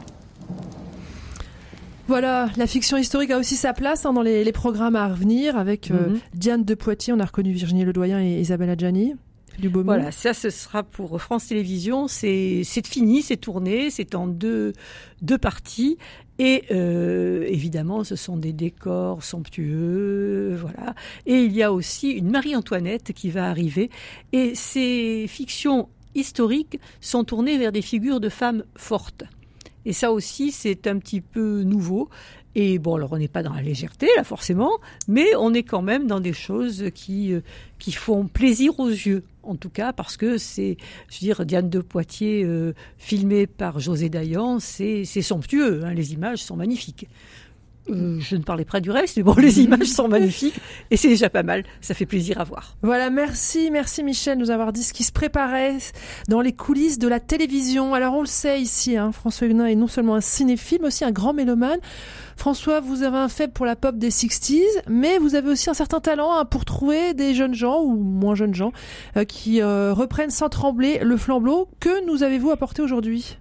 Voilà, la fiction historique a aussi sa place hein, dans les, les programmes à revenir avec euh, Mhm. Diane de Poitiers, on a reconnu Virginie Ledoyen et Isabelle Adjani. Du beau Voilà, ça ce sera pour France Télévisions. C'est c'est fini, c'est tourné, c'est en deux deux parties. Et euh, évidemment, ce sont des décors somptueux, voilà. Et il y a aussi une Marie-Antoinette qui va arriver. Et ces fictions historiques sont tournées vers des figures de femmes fortes. Et ça aussi, c'est un petit peu nouveau. Et bon, alors on n'est pas dans la légèreté, là, forcément, mais on est quand même dans des choses qui, euh, qui font plaisir aux yeux. En tout cas, parce que c'est, je veux dire, Diane de Poitiers, euh, filmée par José Dayan, c'est c'est somptueux. Hein, les images sont magnifiques. Euh, je ne parlais pas du reste, mais bon, les images sont magnifiques et c'est déjà pas mal. Ça fait plaisir à voir. Voilà, merci, merci Michel de nous avoir dit ce qui se préparait dans les coulisses de la télévision. Alors on le sait ici, hein, François Huguenin est non seulement un cinéphile, mais aussi un grand mélomane. François, vous avez un faible pour la pop des 60s, mais vous avez aussi un certain talent hein, pour trouver des jeunes gens ou moins jeunes gens euh, qui euh, reprennent sans trembler le flambeau. Que nous avez-vous apporté aujourd'hui?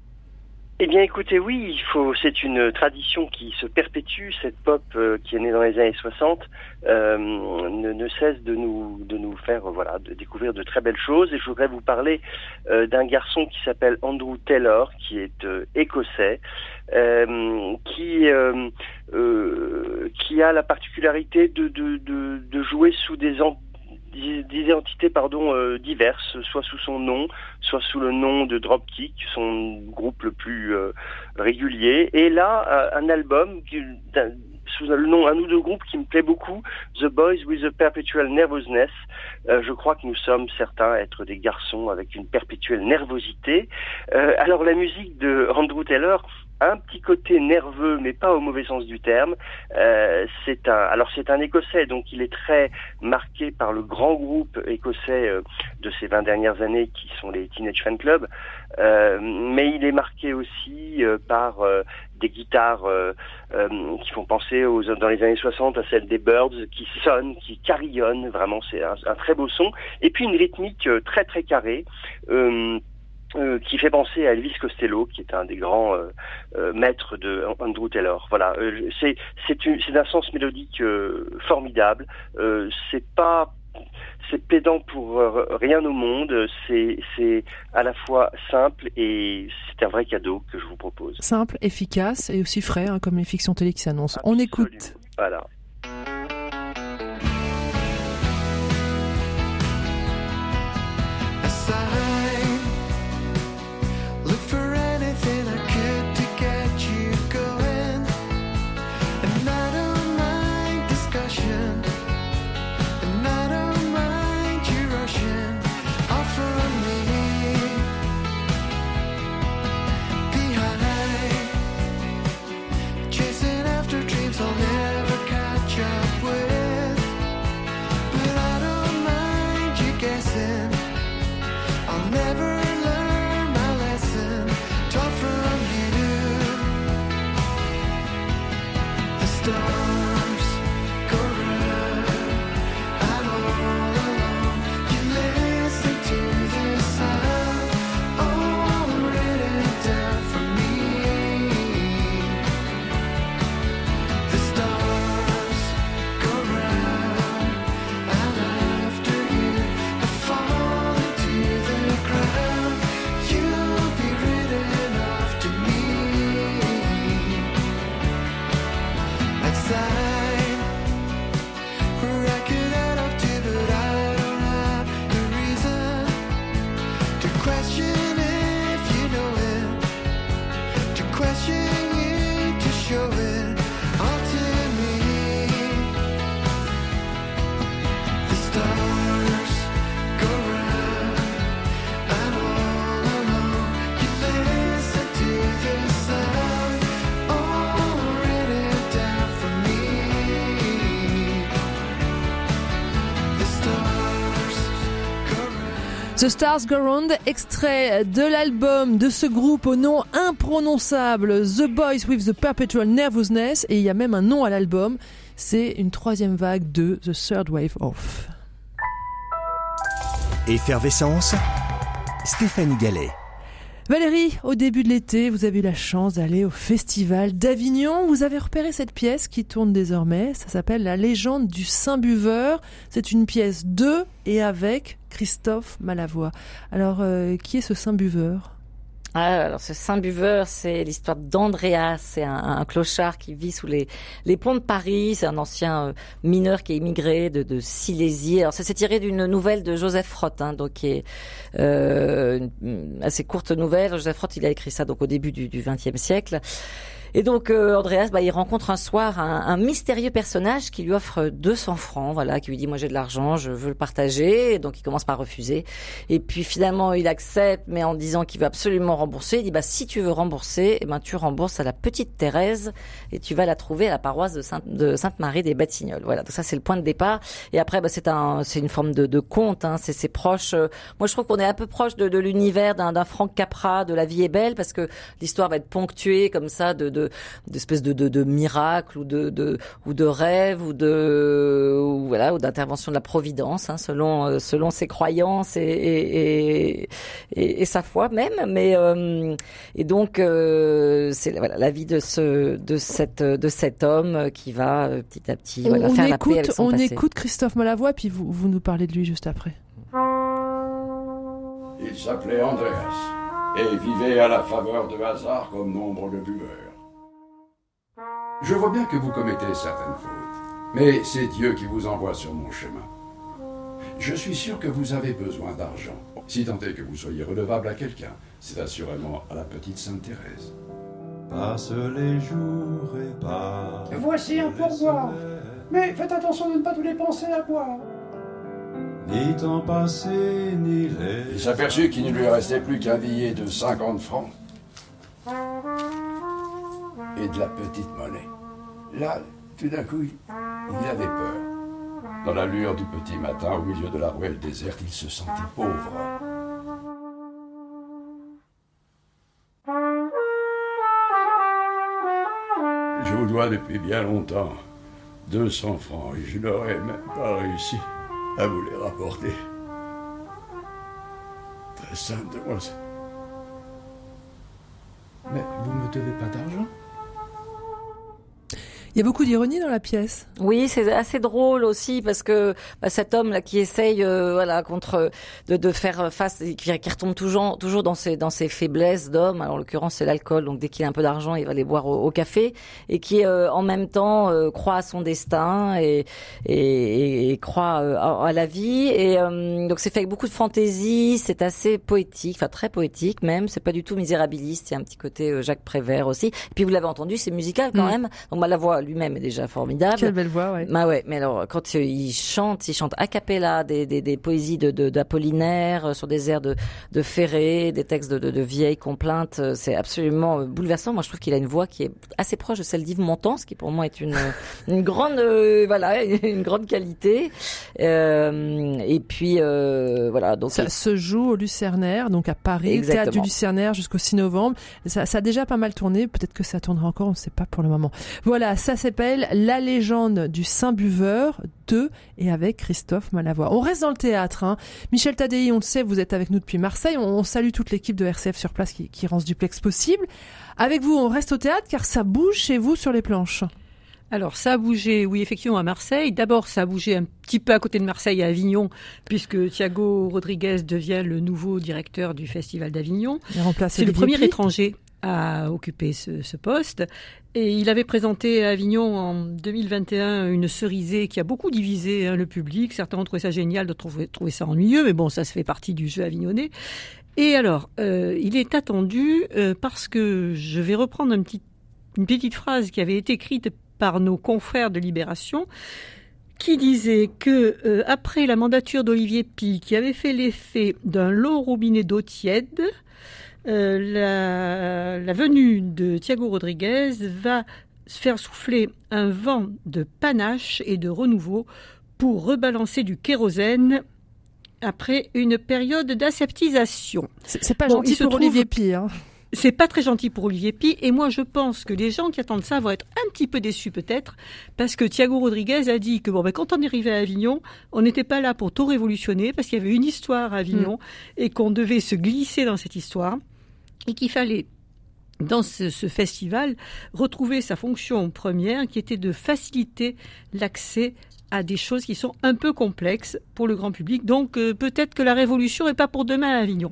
Eh bien, écoutez, oui, il faut. C'est une tradition qui se perpétue. Cette pop euh, qui est née dans les années 60 euh, ne, ne, cesse de nous de nous faire voilà de découvrir de très belles choses. Et je voudrais vous parler euh, d'un garçon qui s'appelle Andrew Taylor, qui est euh, écossais, euh, qui qui a la particularité de de, de, de jouer sous des d'identités pardon euh, diverses, soit sous son nom, soit sous le nom de Dropkick, son groupe le plus euh, régulier. Et là, euh, un album sous le nom un ou deux groupes qui me plaît beaucoup, The Boys with a Perpetual Nervousness. je crois que nous sommes certains être des garçons avec une perpétuelle nervosité. alors la musique de Andrew Taylor, un petit côté nerveux, mais pas au mauvais sens du terme. Euh, c'est un, alors c'est un Écossais, donc il est très marqué par le grand groupe écossais euh, de ces 20 dernières années, qui sont les Teenage Fan Club. Euh, mais il est marqué aussi euh, par euh, des guitares qui font penser aux, dans les années 60 à celles des Birds, qui sonnent, qui carillonnent. Vraiment, c'est un, un, très beau son. Et puis une rythmique très très carrée. Euh, qui fait penser à Elvis Costello, qui est un des grands euh, euh, maîtres de Andrew Taylor. Voilà, c'est c'est d'un sens mélodique formidable. c'est pas c'est pédant pour rien au monde. C'est c'est à la fois simple et c'est un vrai cadeau que je vous propose. Simple, efficace et aussi frais, hein, comme les fictions télé qui s'annoncent. On écoute. Voilà. The Stars Go Round, extrait de l'album de ce groupe au nom imprononçable, The Boys with the Perpetual Nervousness, et il y a même un nom à l'album, c'est une troisième vague de The Third Wave Off. Effervescence, Stéphanie Gallet. Valérie, au début de l'été, vous avez eu la chance d'aller au Festival d'Avignon. Vous avez repéré cette pièce qui tourne désormais. Ça s'appelle La légende du Saint-Buveur. C'est une pièce de et avec Christophe Malavoie. Alors, euh, qui est ce Saint-Buveur? Ah, alors ce saint buveur, c'est l'histoire d'Andreas, c'est un, clochard qui vit sous les, ponts de Paris, c'est un ancien euh, mineur qui est immigré de, de Silésie. Alors ça s'est tiré d'une nouvelle de Joseph Frotte, hein, donc qui est euh, une assez courte nouvelle. Joseph Frotte, il a écrit ça donc au début du XXe siècle. Et donc euh, Andreas, bah, il rencontre un soir un, un, mystérieux personnage qui lui offre 200 francs, voilà, qui lui dit moi j'ai de l'argent, je veux le partager. Et donc il commence par refuser. Et puis finalement il accepte, mais en disant qu'il veut absolument rembourser. Il dit bah si tu veux rembourser, eh ben tu rembourses à la petite Thérèse et tu vas la trouver à la paroisse de Sainte, de Marie des Batignolles. Voilà, donc ça c'est le point de départ. Et après bah, c'est un c'est une forme de, de conte. Hein. C'est proche. Euh, moi je trouve qu'on est un peu proche de, de l'univers d'un Franck Capra, de La vie est belle, parce que l'histoire va être ponctuée comme ça de d'espèces de, de, de, miracles ou de, de ou de rêves ou de ou, voilà ou d'intervention de la providence hein, selon euh, selon ses croyances et et, et, et sa foi même mais euh, et donc euh, c'est voilà la vie de ce de cette de cet homme qui va petit à petit voilà, on faire écoute, la paix avec son on passé. écoute Christophe Malavoie puis vous vous nous parlez de lui juste après. Il s'appelait Andreas et vivait à la faveur de hasard comme nombre de buveurs. Je vois bien que vous commettez certaines fautes, mais c'est Dieu qui vous envoie sur mon chemin. Je suis sûr que vous avez besoin d'argent. Si tant est que vous soyez redevable à quelqu'un, c'est assurément à la petite Sainte Thérèse. Passe les jours et pas. Voici un pourboire. Mais faites attention de ne pas tout dépenser à boire. Ni temps passé, ni les. Il s'aperçut qu'il ne lui restait plus qu'un billet de 50 francs et de la petite monnaie. Là, tout d'un coup, il, avait peur. Dans la lueur du petit matin, au milieu de la ruelle déserte, il se sentit pauvre. Je vous dois depuis bien longtemps 200 francs et je n'aurais même pas réussi à vous les rapporter. Très simple de moi. c'est- Mais vous me devez pas d'argent? Il y a beaucoup d'ironie dans la pièce. Oui, c'est assez drôle aussi parce que bah, cet homme là qui essaye, euh, voilà, contre de, de faire face, qui, qui retombe toujours, toujours dans ses dans ses faiblesses d'homme. Alors en l'occurrence c'est l'alcool, donc dès qu'il a un peu d'argent, il va aller boire au, au café, et qui euh, en même temps euh, croit à son destin et et, et croit euh, à, à la vie. Et euh, donc c'est fait avec beaucoup de fantaisie, c'est assez poétique, enfin très poétique même. C'est pas du tout misérabiliste. Il y a un petit côté euh, Jacques Prévert aussi. Et puis vous l'avez entendu, c'est musical quand Mm. même. Donc bah, la voix lui-même est déjà formidable. Quelle belle voix, ouais. Bah ouais, mais alors quand il chante, il chante a cappella des, des, des poésies de d'Apollinaire euh, sur des airs de de Ferré, des textes de, de, de vieilles complaintes, euh, c'est absolument euh, bouleversant. Moi, je trouve qu'il a une voix qui est assez proche de celle d'Yves Montand, ce qui pour moi est une une grande euh, voilà une grande qualité. Euh, et puis euh, voilà donc Ça se joue au Lucernaire, donc à Paris, Exactement. théâtre du Lucernaire jusqu'au 6 novembre. Ça, ça a déjà pas mal tourné, peut-être que ça tournera encore, on ne sait pas pour le moment. Voilà, ça s'appelle La légende du Saint Buveur de et avec Christophe Malavoie. On reste dans le théâtre. Hein. Michel Tadei, on le sait, vous êtes avec nous depuis Marseille. On, on salue toute l'équipe de RCF sur place qui, qui rend ce duplex possible. Avec vous, on reste au théâtre car ça bouge chez vous sur les planches. Alors ça a bougé, oui, effectivement, à Marseille. D'abord, ça a bougé un petit peu à côté de Marseille, à Avignon, puisque Thiago Rodriguez devient le nouveau directeur du Festival d'Avignon. C'est le premier étranger à occuper ce, poste. Et il avait présenté à Avignon en 2021 une cerisée qui a beaucoup divisé hein, le public. Certains ont trouvé ça génial, d'autres ont trouvé- ça ennuyeux, mais bon, ça se fait partie du jeu avignonnais. Et alors, euh, il est attendu euh, parce que je vais reprendre une petite phrase qui avait été écrite par nos confrères de Libération, qui disait que euh, après la mandature d'Olivier Pi, qui avait fait l'effet d'un long robinet d'eau tiède, euh, la, la venue de Thiago Rodriguez va faire souffler un vent de panache et de renouveau pour rebalancer du kérosène après une période d'aseptisation. C'est pas Bon, gentil pour trouve- Olivier. Hein. c'est pas très gentil pour Olivier Pi et moi je pense que les gens qui attendent ça vont être un petit peu déçus peut-être parce que Thiago Rodriguez a dit que bon ben quand on est arrivé à Avignon, on n'était pas là pour tout révolutionner parce qu'il y avait une histoire à Avignon et qu'on devait se glisser dans cette histoire et qu'il fallait dans ce, ce festival retrouver sa fonction première qui était de faciliter l'accès à des choses qui sont un peu complexes pour le grand public. Donc euh, peut-être que la révolution n'est pas pour demain à Avignon.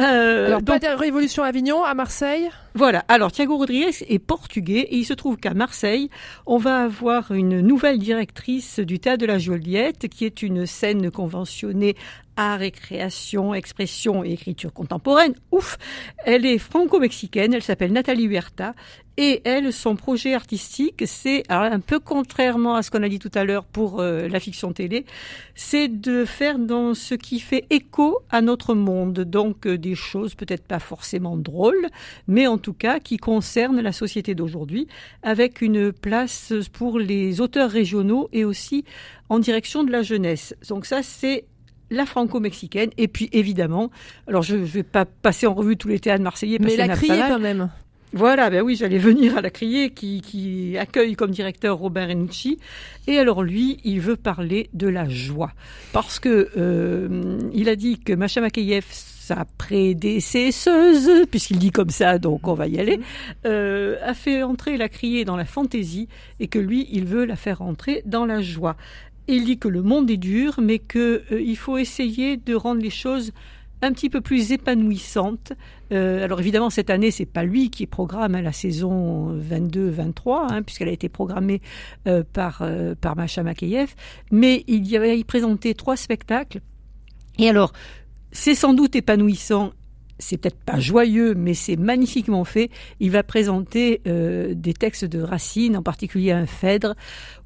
Euh, Alors, pas de révolution à Avignon, à Marseille? Voilà. Alors, Thiago Rodriguez est portugais et il se trouve qu'à Marseille, on va avoir une nouvelle directrice du théâtre de la Joliette, qui est une scène conventionnée art et création, expression et écriture contemporaine. Ouf Elle est franco-mexicaine, elle s'appelle Nathalie Huerta et elle, son projet artistique, c'est, un peu contrairement à ce qu'on a dit tout à l'heure pour euh, la fiction télé, c'est de faire dans ce qui fait écho à notre monde. Donc euh, des choses peut-être pas forcément drôles, mais en tout cas qui concernent la société d'aujourd'hui, avec une place pour les auteurs régionaux et aussi en direction de la jeunesse. Donc ça, c'est la franco-mexicaine, et puis évidemment, alors je ne vais pas passer en revue tous les théâtres marseillais, parce Mais la criée quand même. Voilà, ben oui, j'allais venir à la criée qui, qui accueille comme directeur Robin Renucci. Et alors lui, il veut parler de la joie. Parce que euh, il a dit que Macha Makeyev, sa prédécesseuse, puisqu'il dit comme ça, donc on va y aller, euh, a fait entrer la criée dans la fantaisie et que lui, il veut la faire entrer dans la joie. Il dit que le monde est dur, mais que euh, faut essayer de rendre les choses un petit peu plus épanouissantes. Euh, alors évidemment, cette année, c'est pas lui qui programme hein, la saison 22-23, hein, puisqu'elle a été programmée euh, par par Macha Makeyev, mais il y avait il présentait trois spectacles. Et alors, c'est sans doute épanouissant. C'est peut-être pas joyeux, mais c'est magnifiquement fait. Il va présenter des textes de Racine, en particulier un Phèdre,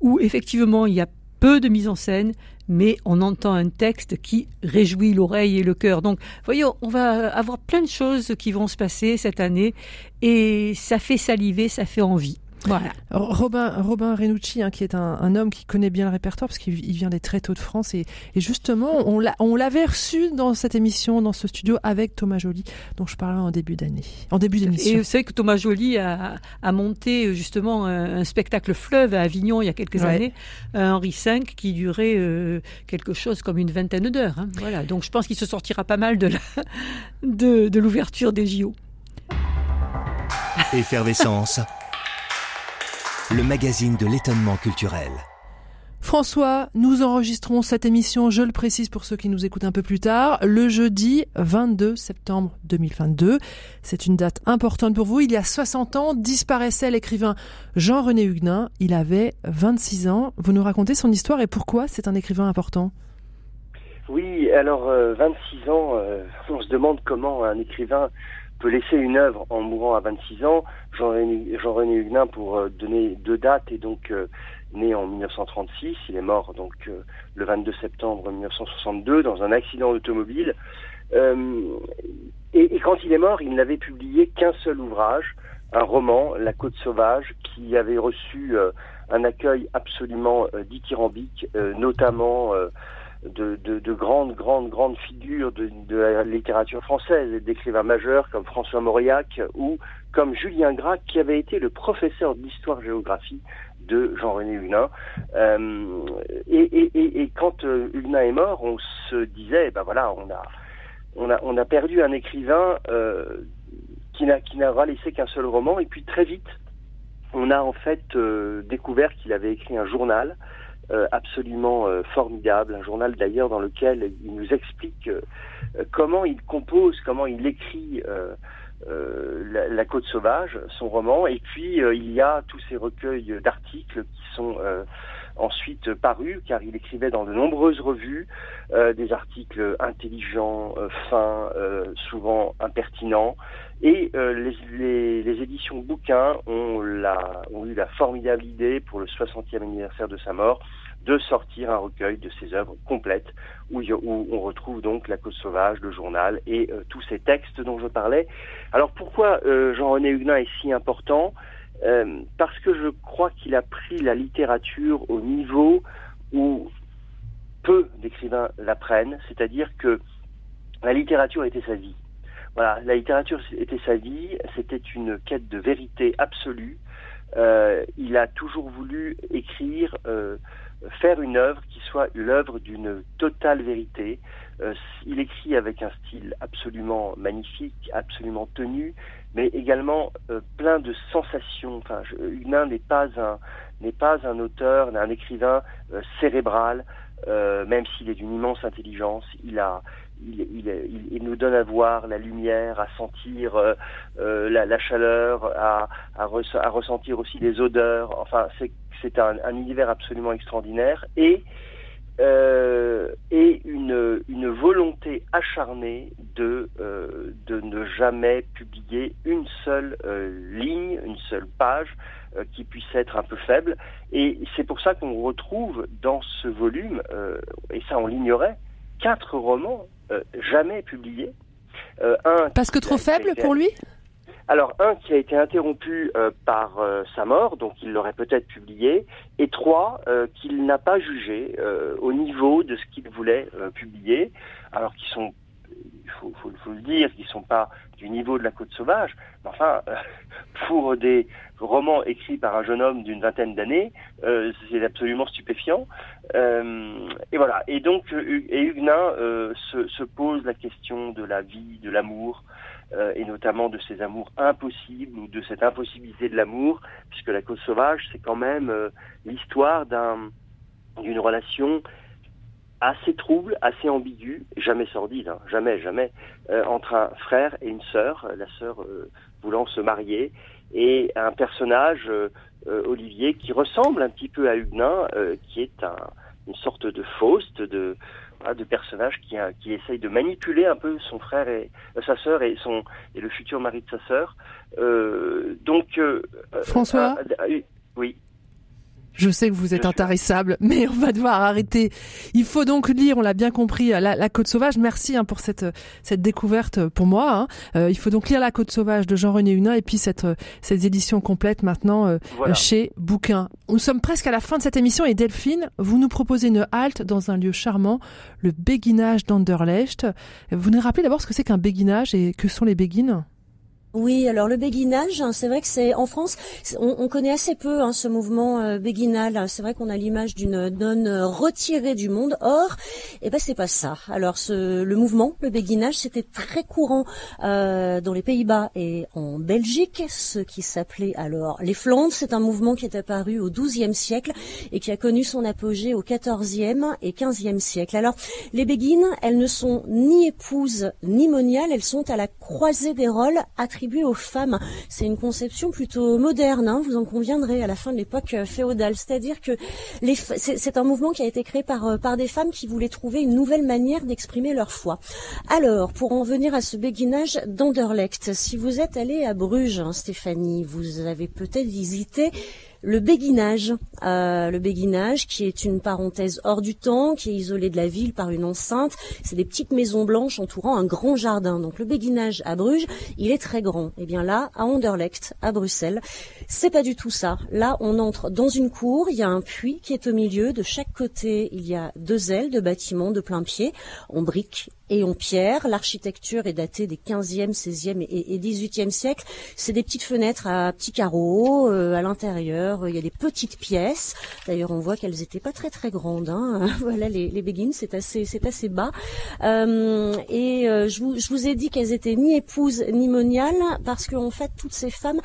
où effectivement il y a peu de mise en scène, mais on entend un texte qui réjouit l'oreille et le cœur. Donc, voyons, on va avoir plein de choses qui vont se passer cette année, et ça fait saliver, ça fait envie. Voilà. Robin, Robin Renucci, hein, qui est un, un, homme qui connaît bien le répertoire, parce qu'il vient des très tôt de France, et, et justement, on, l'a, on l'avait reçu dans cette émission, dans ce studio, avec Thomas Joly, dont je parlais en début d'année, en début d'émission. Et vous savez que Thomas Joly a, a monté justement un, un, spectacle fleuve à Avignon il y a quelques Ouais. années, un Henri V qui durait euh, quelque chose comme une vingtaine d'heures. hein. Voilà. Donc je pense qu'il se sortira pas mal de, la, de, de l'ouverture des JO. Effervescence. Le magazine de l'étonnement culturel. François, nous enregistrons cette émission, je le précise pour ceux qui nous écoutent un peu plus tard, le jeudi 22 septembre 2022. C'est une date importante pour vous. Il y a 60 ans, disparaissait l'écrivain Jean-René Huguenin. Il avait 26 ans. Vous nous racontez son histoire et pourquoi c'est un écrivain important? Oui, alors euh, 26 ans, euh, on se demande comment un écrivain laisser une œuvre en mourant à 26 ans. Jean-René Huguenin, pour euh, donner deux dates, est donc euh, né en 1936. Il est mort donc euh, le 22 septembre 1962 dans un accident automobile. Euh, et, quand il est mort, il n'avait publié qu'un seul ouvrage, un roman, La Côte sauvage, qui avait reçu un accueil absolument dithyrambique, notamment de, de, de grandes, grandes, grandes figures de, la littérature française, et d'écrivains majeurs comme François Mauriac ou comme Julien Gracq, qui avait été le professeur d'histoire-géographie de Jean-René Huguenin. Euh, et, quand euh, Huguenin est mort, on se disait, ben voilà, on a, on a, on a perdu un écrivain euh, qui n'a qui n'aura laissé qu'un seul roman, et puis très vite, on a en fait euh, découvert qu'il avait écrit un journal absolument euh, formidable, un journal d'ailleurs dans lequel il nous explique euh, comment il compose, comment il écrit euh, euh, la, Côte sauvage, son roman, et puis euh, il y a tous ces recueils d'articles qui sont euh, ensuite parus, car il écrivait dans de nombreuses revues euh, des articles intelligents, euh, fins, euh, souvent impertinents, et les, les, les, éditions bouquins ont, la, ont eu la formidable idée pour le 60e anniversaire de sa mort de sortir un recueil de ses œuvres complètes où, où on retrouve donc La Côte sauvage, le journal et tous ces textes dont je parlais. Alors pourquoi euh, Jean-René Huguenin est si important? Euh, Parce que je crois qu'il a pris la littérature au niveau où peu d'écrivains la prennent, c'est-à-dire que la littérature était sa vie. Voilà, la littérature était sa vie, c'était une quête de vérité absolue. Euh, il a toujours voulu écrire, euh, faire une œuvre qui soit l'œuvre d'une totale vérité. Euh, il écrit avec un style absolument magnifique, absolument tenu, mais également euh, plein de sensations. Enfin, n'est pas un n'est pas un auteur, un écrivain euh, cérébral, même s'il est d'une immense intelligence. Il a il, il, il, nous donne à voir la lumière, à sentir euh, la, la, chaleur, à, à, re, à, ressentir aussi les odeurs. Enfin, c'est un, un, univers absolument extraordinaire. Et et une, une volonté acharnée de, euh, de ne jamais publier une seule euh, ligne, une seule page euh, qui puisse être un peu faible. Et c'est pour ça qu'on retrouve dans ce volume, euh, et ça on l'ignorait, quatre romans euh, jamais publiés. Euh, un Parce que trop faible été- pour lui? Alors, un qui a été interrompu euh, par euh, sa mort, donc il l'aurait peut-être publié, et trois euh, qu'il n'a pas jugé euh, au niveau de ce qu'il voulait euh, publier, alors qu'ils sont, il faut, faut- le dire, qu'ils sont pas du niveau de la Côte Sauvage, mais enfin, euh, pour des romans écrits par un jeune homme d'une vingtaine d'années, c'est absolument stupéfiant. Et voilà. Et donc, et Huguenin se, se pose la question de la vie, de l'amour, euh, et notamment de ces amours impossibles ou de cette impossibilité de l'amour, puisque la cause sauvage, c'est quand même euh, l'histoire d'un d'une relation assez trouble, assez ambiguë, jamais sordide, hein, jamais, jamais, euh, entre un frère et une sœur, la sœur voulant se marier, et un personnage, Olivier, qui ressemble un petit peu à Huguenin, qui est un, une sorte de Faust, de, de personnage qui, a- qui essaye de manipuler un peu son frère et euh, sa sœur et son et le futur mari de sa sœur. Euh, donc euh, François euh, oui. Je sais que vous êtes intarissable, mais on va devoir arrêter. Il faut donc lire, on l'a bien compris, la, la Côte Sauvage. Merci hein, pour cette cette découverte pour moi. hein. Euh, il faut donc lire la Côte Sauvage de Jean-René Hunin et puis cette cette édition complète maintenant euh, Voilà. chez Bouquin. Nous sommes presque à la fin de cette émission et Delphine, vous nous proposez une halte dans un lieu charmant, le béguinage d'Anderlecht. Vous nous rappelez d'abord ce que c'est qu'un béguinage et que sont les béguines? Oui, alors le béguinage, hein, c'est vrai que c'est en France, on, on connaît assez peu hein, ce mouvement euh, béguinal. C'est vrai qu'on a l'image d'une nonne euh, retirée du monde. Or, eh ben c'est pas ça. Alors le mouvement, le béguinage, c'était très courant euh, dans les Pays-Bas et en Belgique, ce qui s'appelait alors les Flandres. C'est un mouvement qui est apparu au XIIe siècle et qui a connu son apogée au XIVe et XVe siècle. Alors les béguines, elles ne sont ni épouses ni moniales, elles sont à la croisée des rôles aux femmes. C'est une conception plutôt moderne, hein, vous en conviendrez, à la fin de l'époque euh, féodale. C'est-à-dire que c'est un mouvement qui a été créé par, euh, par des femmes qui voulaient trouver une nouvelle manière d'exprimer leur foi. Alors, pour en venir à ce béguinage d'Anderlecht, si vous êtes allé à Bruges, hein, Stéphanie, vous avez peut-être visité le béguinage, euh, le béguinage qui est une parenthèse hors du temps, qui est isolé de la ville par une enceinte. C'est des petites maisons blanches entourant un grand jardin. Donc le béguinage à Bruges, il est très grand. Et bien là, à Anderlecht, à Bruxelles, c'est pas du tout ça. Là, on entre dans une cour, il y a un puits qui est au milieu. De chaque côté, il y a deux ailes de bâtiments de plein pied, en briques et en pierre. L'architecture est datée des 15e, 16e et, et 18e siècles. C'est des petites fenêtres à petits carreaux. euh, à l'intérieur, il y a des petites pièces. D'ailleurs, on voit qu'elles étaient pas très très grandes. Hein. voilà, les, béguines, c'est assez, c'est assez bas. Euh, et euh, je, vous, ai dit qu'elles étaient ni épouses ni moniales parce qu'en fait, toutes ces femmes,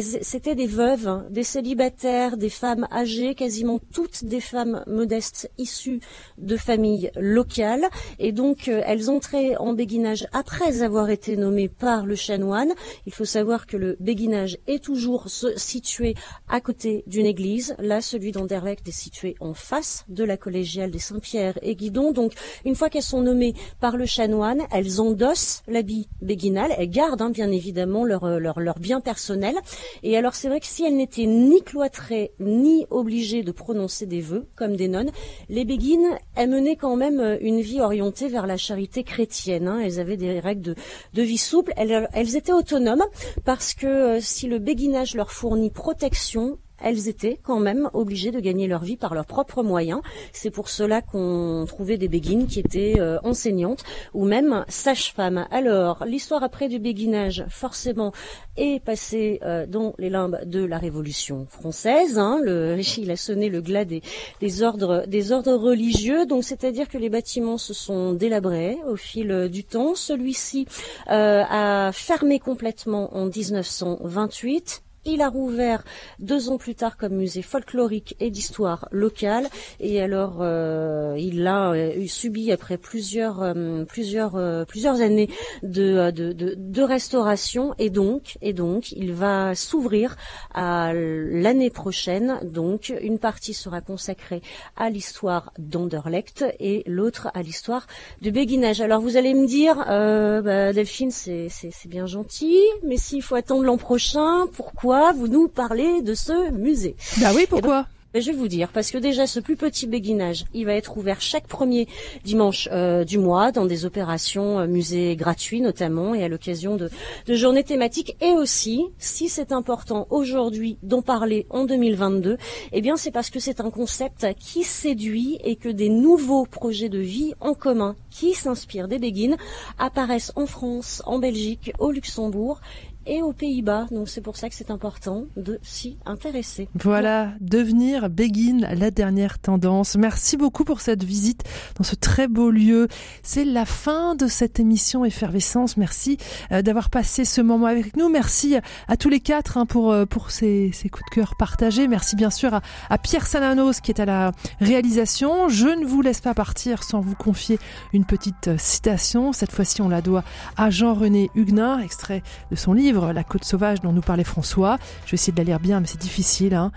c'était des veuves, hein, des célibataires, des femmes âgées, quasiment toutes des femmes modestes issues de familles locales. Et donc, euh, elles entraient en béguinage après avoir été nommées par le chanoine. Il faut savoir que le béguinage est toujours situé à côté d'une église. Là, celui d'Anderlecht est situé en face de la collégiale des Saint-Pierre et Guidon. Donc, une fois qu'elles sont nommées par le chanoine, elles endossent l'habit béguinal. Elles gardent, hein, bien évidemment, leur, euh, leur, leur bien personnel. Et alors, c'est vrai que si elles n'étaient ni cloîtrées, ni obligées de prononcer des vœux, comme des nonnes, les béguines, elles menaient quand même euh, une vie orientée vers la charité chrétienne. hein. Elles avaient des règles de, de vie souple. Elles, elles étaient autonomes parce que euh, si le béguinage leur fournit protection, elles étaient quand même obligées de gagner leur vie par leurs propres moyens. C'est pour cela qu'on trouvait des béguines qui étaient euh, enseignantes ou même sages-femmes. Alors, l'histoire après du béguinage, forcément, est passée euh, dans les limbes de la Révolution française. hein. Le, il a sonné le glas des, des ordres, des ordres religieux. Donc, c'est-à-dire que les bâtiments se sont délabrés au fil du temps. Celui-ci euh, a fermé complètement en 1928 Il a rouvert deux ans plus tard comme musée folklorique et d'histoire locale. Et alors, euh, il a euh, subi après plusieurs euh, plusieurs plusieurs années de, de, de, restauration et donc et donc il va s'ouvrir à l'année prochaine. Donc une partie sera consacrée à l'histoire d'Anderlecht et l'autre à l'histoire du béguinage. Alors vous allez me dire, bah, Delphine, c'est bien gentil, mais s'il faut attendre l'an prochain, pourquoi vous nous parlez de ce musée Bah oui, pourquoi ben, je vais vous dire, parce que déjà ce plus petit béguinage, il va être ouvert chaque premier dimanche euh, du mois dans des opérations euh, musées gratuits notamment et à l'occasion de, de journées thématiques. Et aussi, si c'est important aujourd'hui d'en parler en 2022, eh bien c'est parce que c'est un concept qui séduit et que des nouveaux projets de vie en commun qui s'inspirent des béguines apparaissent en France, en Belgique, au Luxembourg et aux Pays-Bas. Donc c'est pour ça que c'est important de s'y intéresser. Voilà, devenir Begin, la dernière tendance. Merci beaucoup pour cette visite dans ce très beau lieu. C'est la fin de cette émission Effervescence. Merci euh, d'avoir passé ce moment avec nous. Merci à tous les quatre hein, pour, euh, pour ces, ces, coups de cœur partagés. Merci bien sûr à, à Pierre Salanos qui est à la réalisation. Je ne vous laisse pas partir sans vous confier une petite citation. Cette fois-ci, on la doit à Jean-René Huguenin, extrait de son la Côte sauvage dont nous parlait François. Je vais essayer de la lire bien, mais c'est difficile. Hein.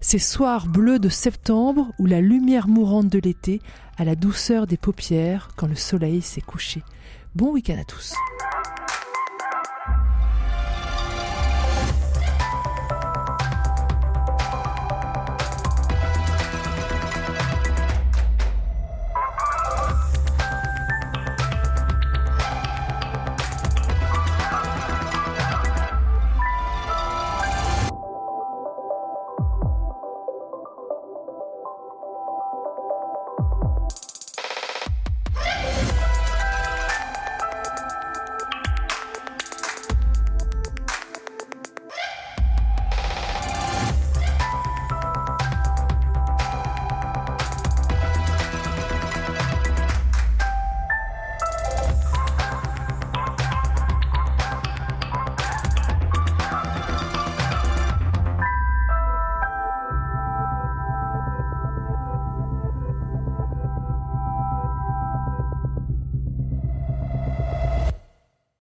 Ces soirs bleus de septembre où la lumière mourante de l'été a la douceur des paupières quand le soleil s'est couché. Bon week-end à tous.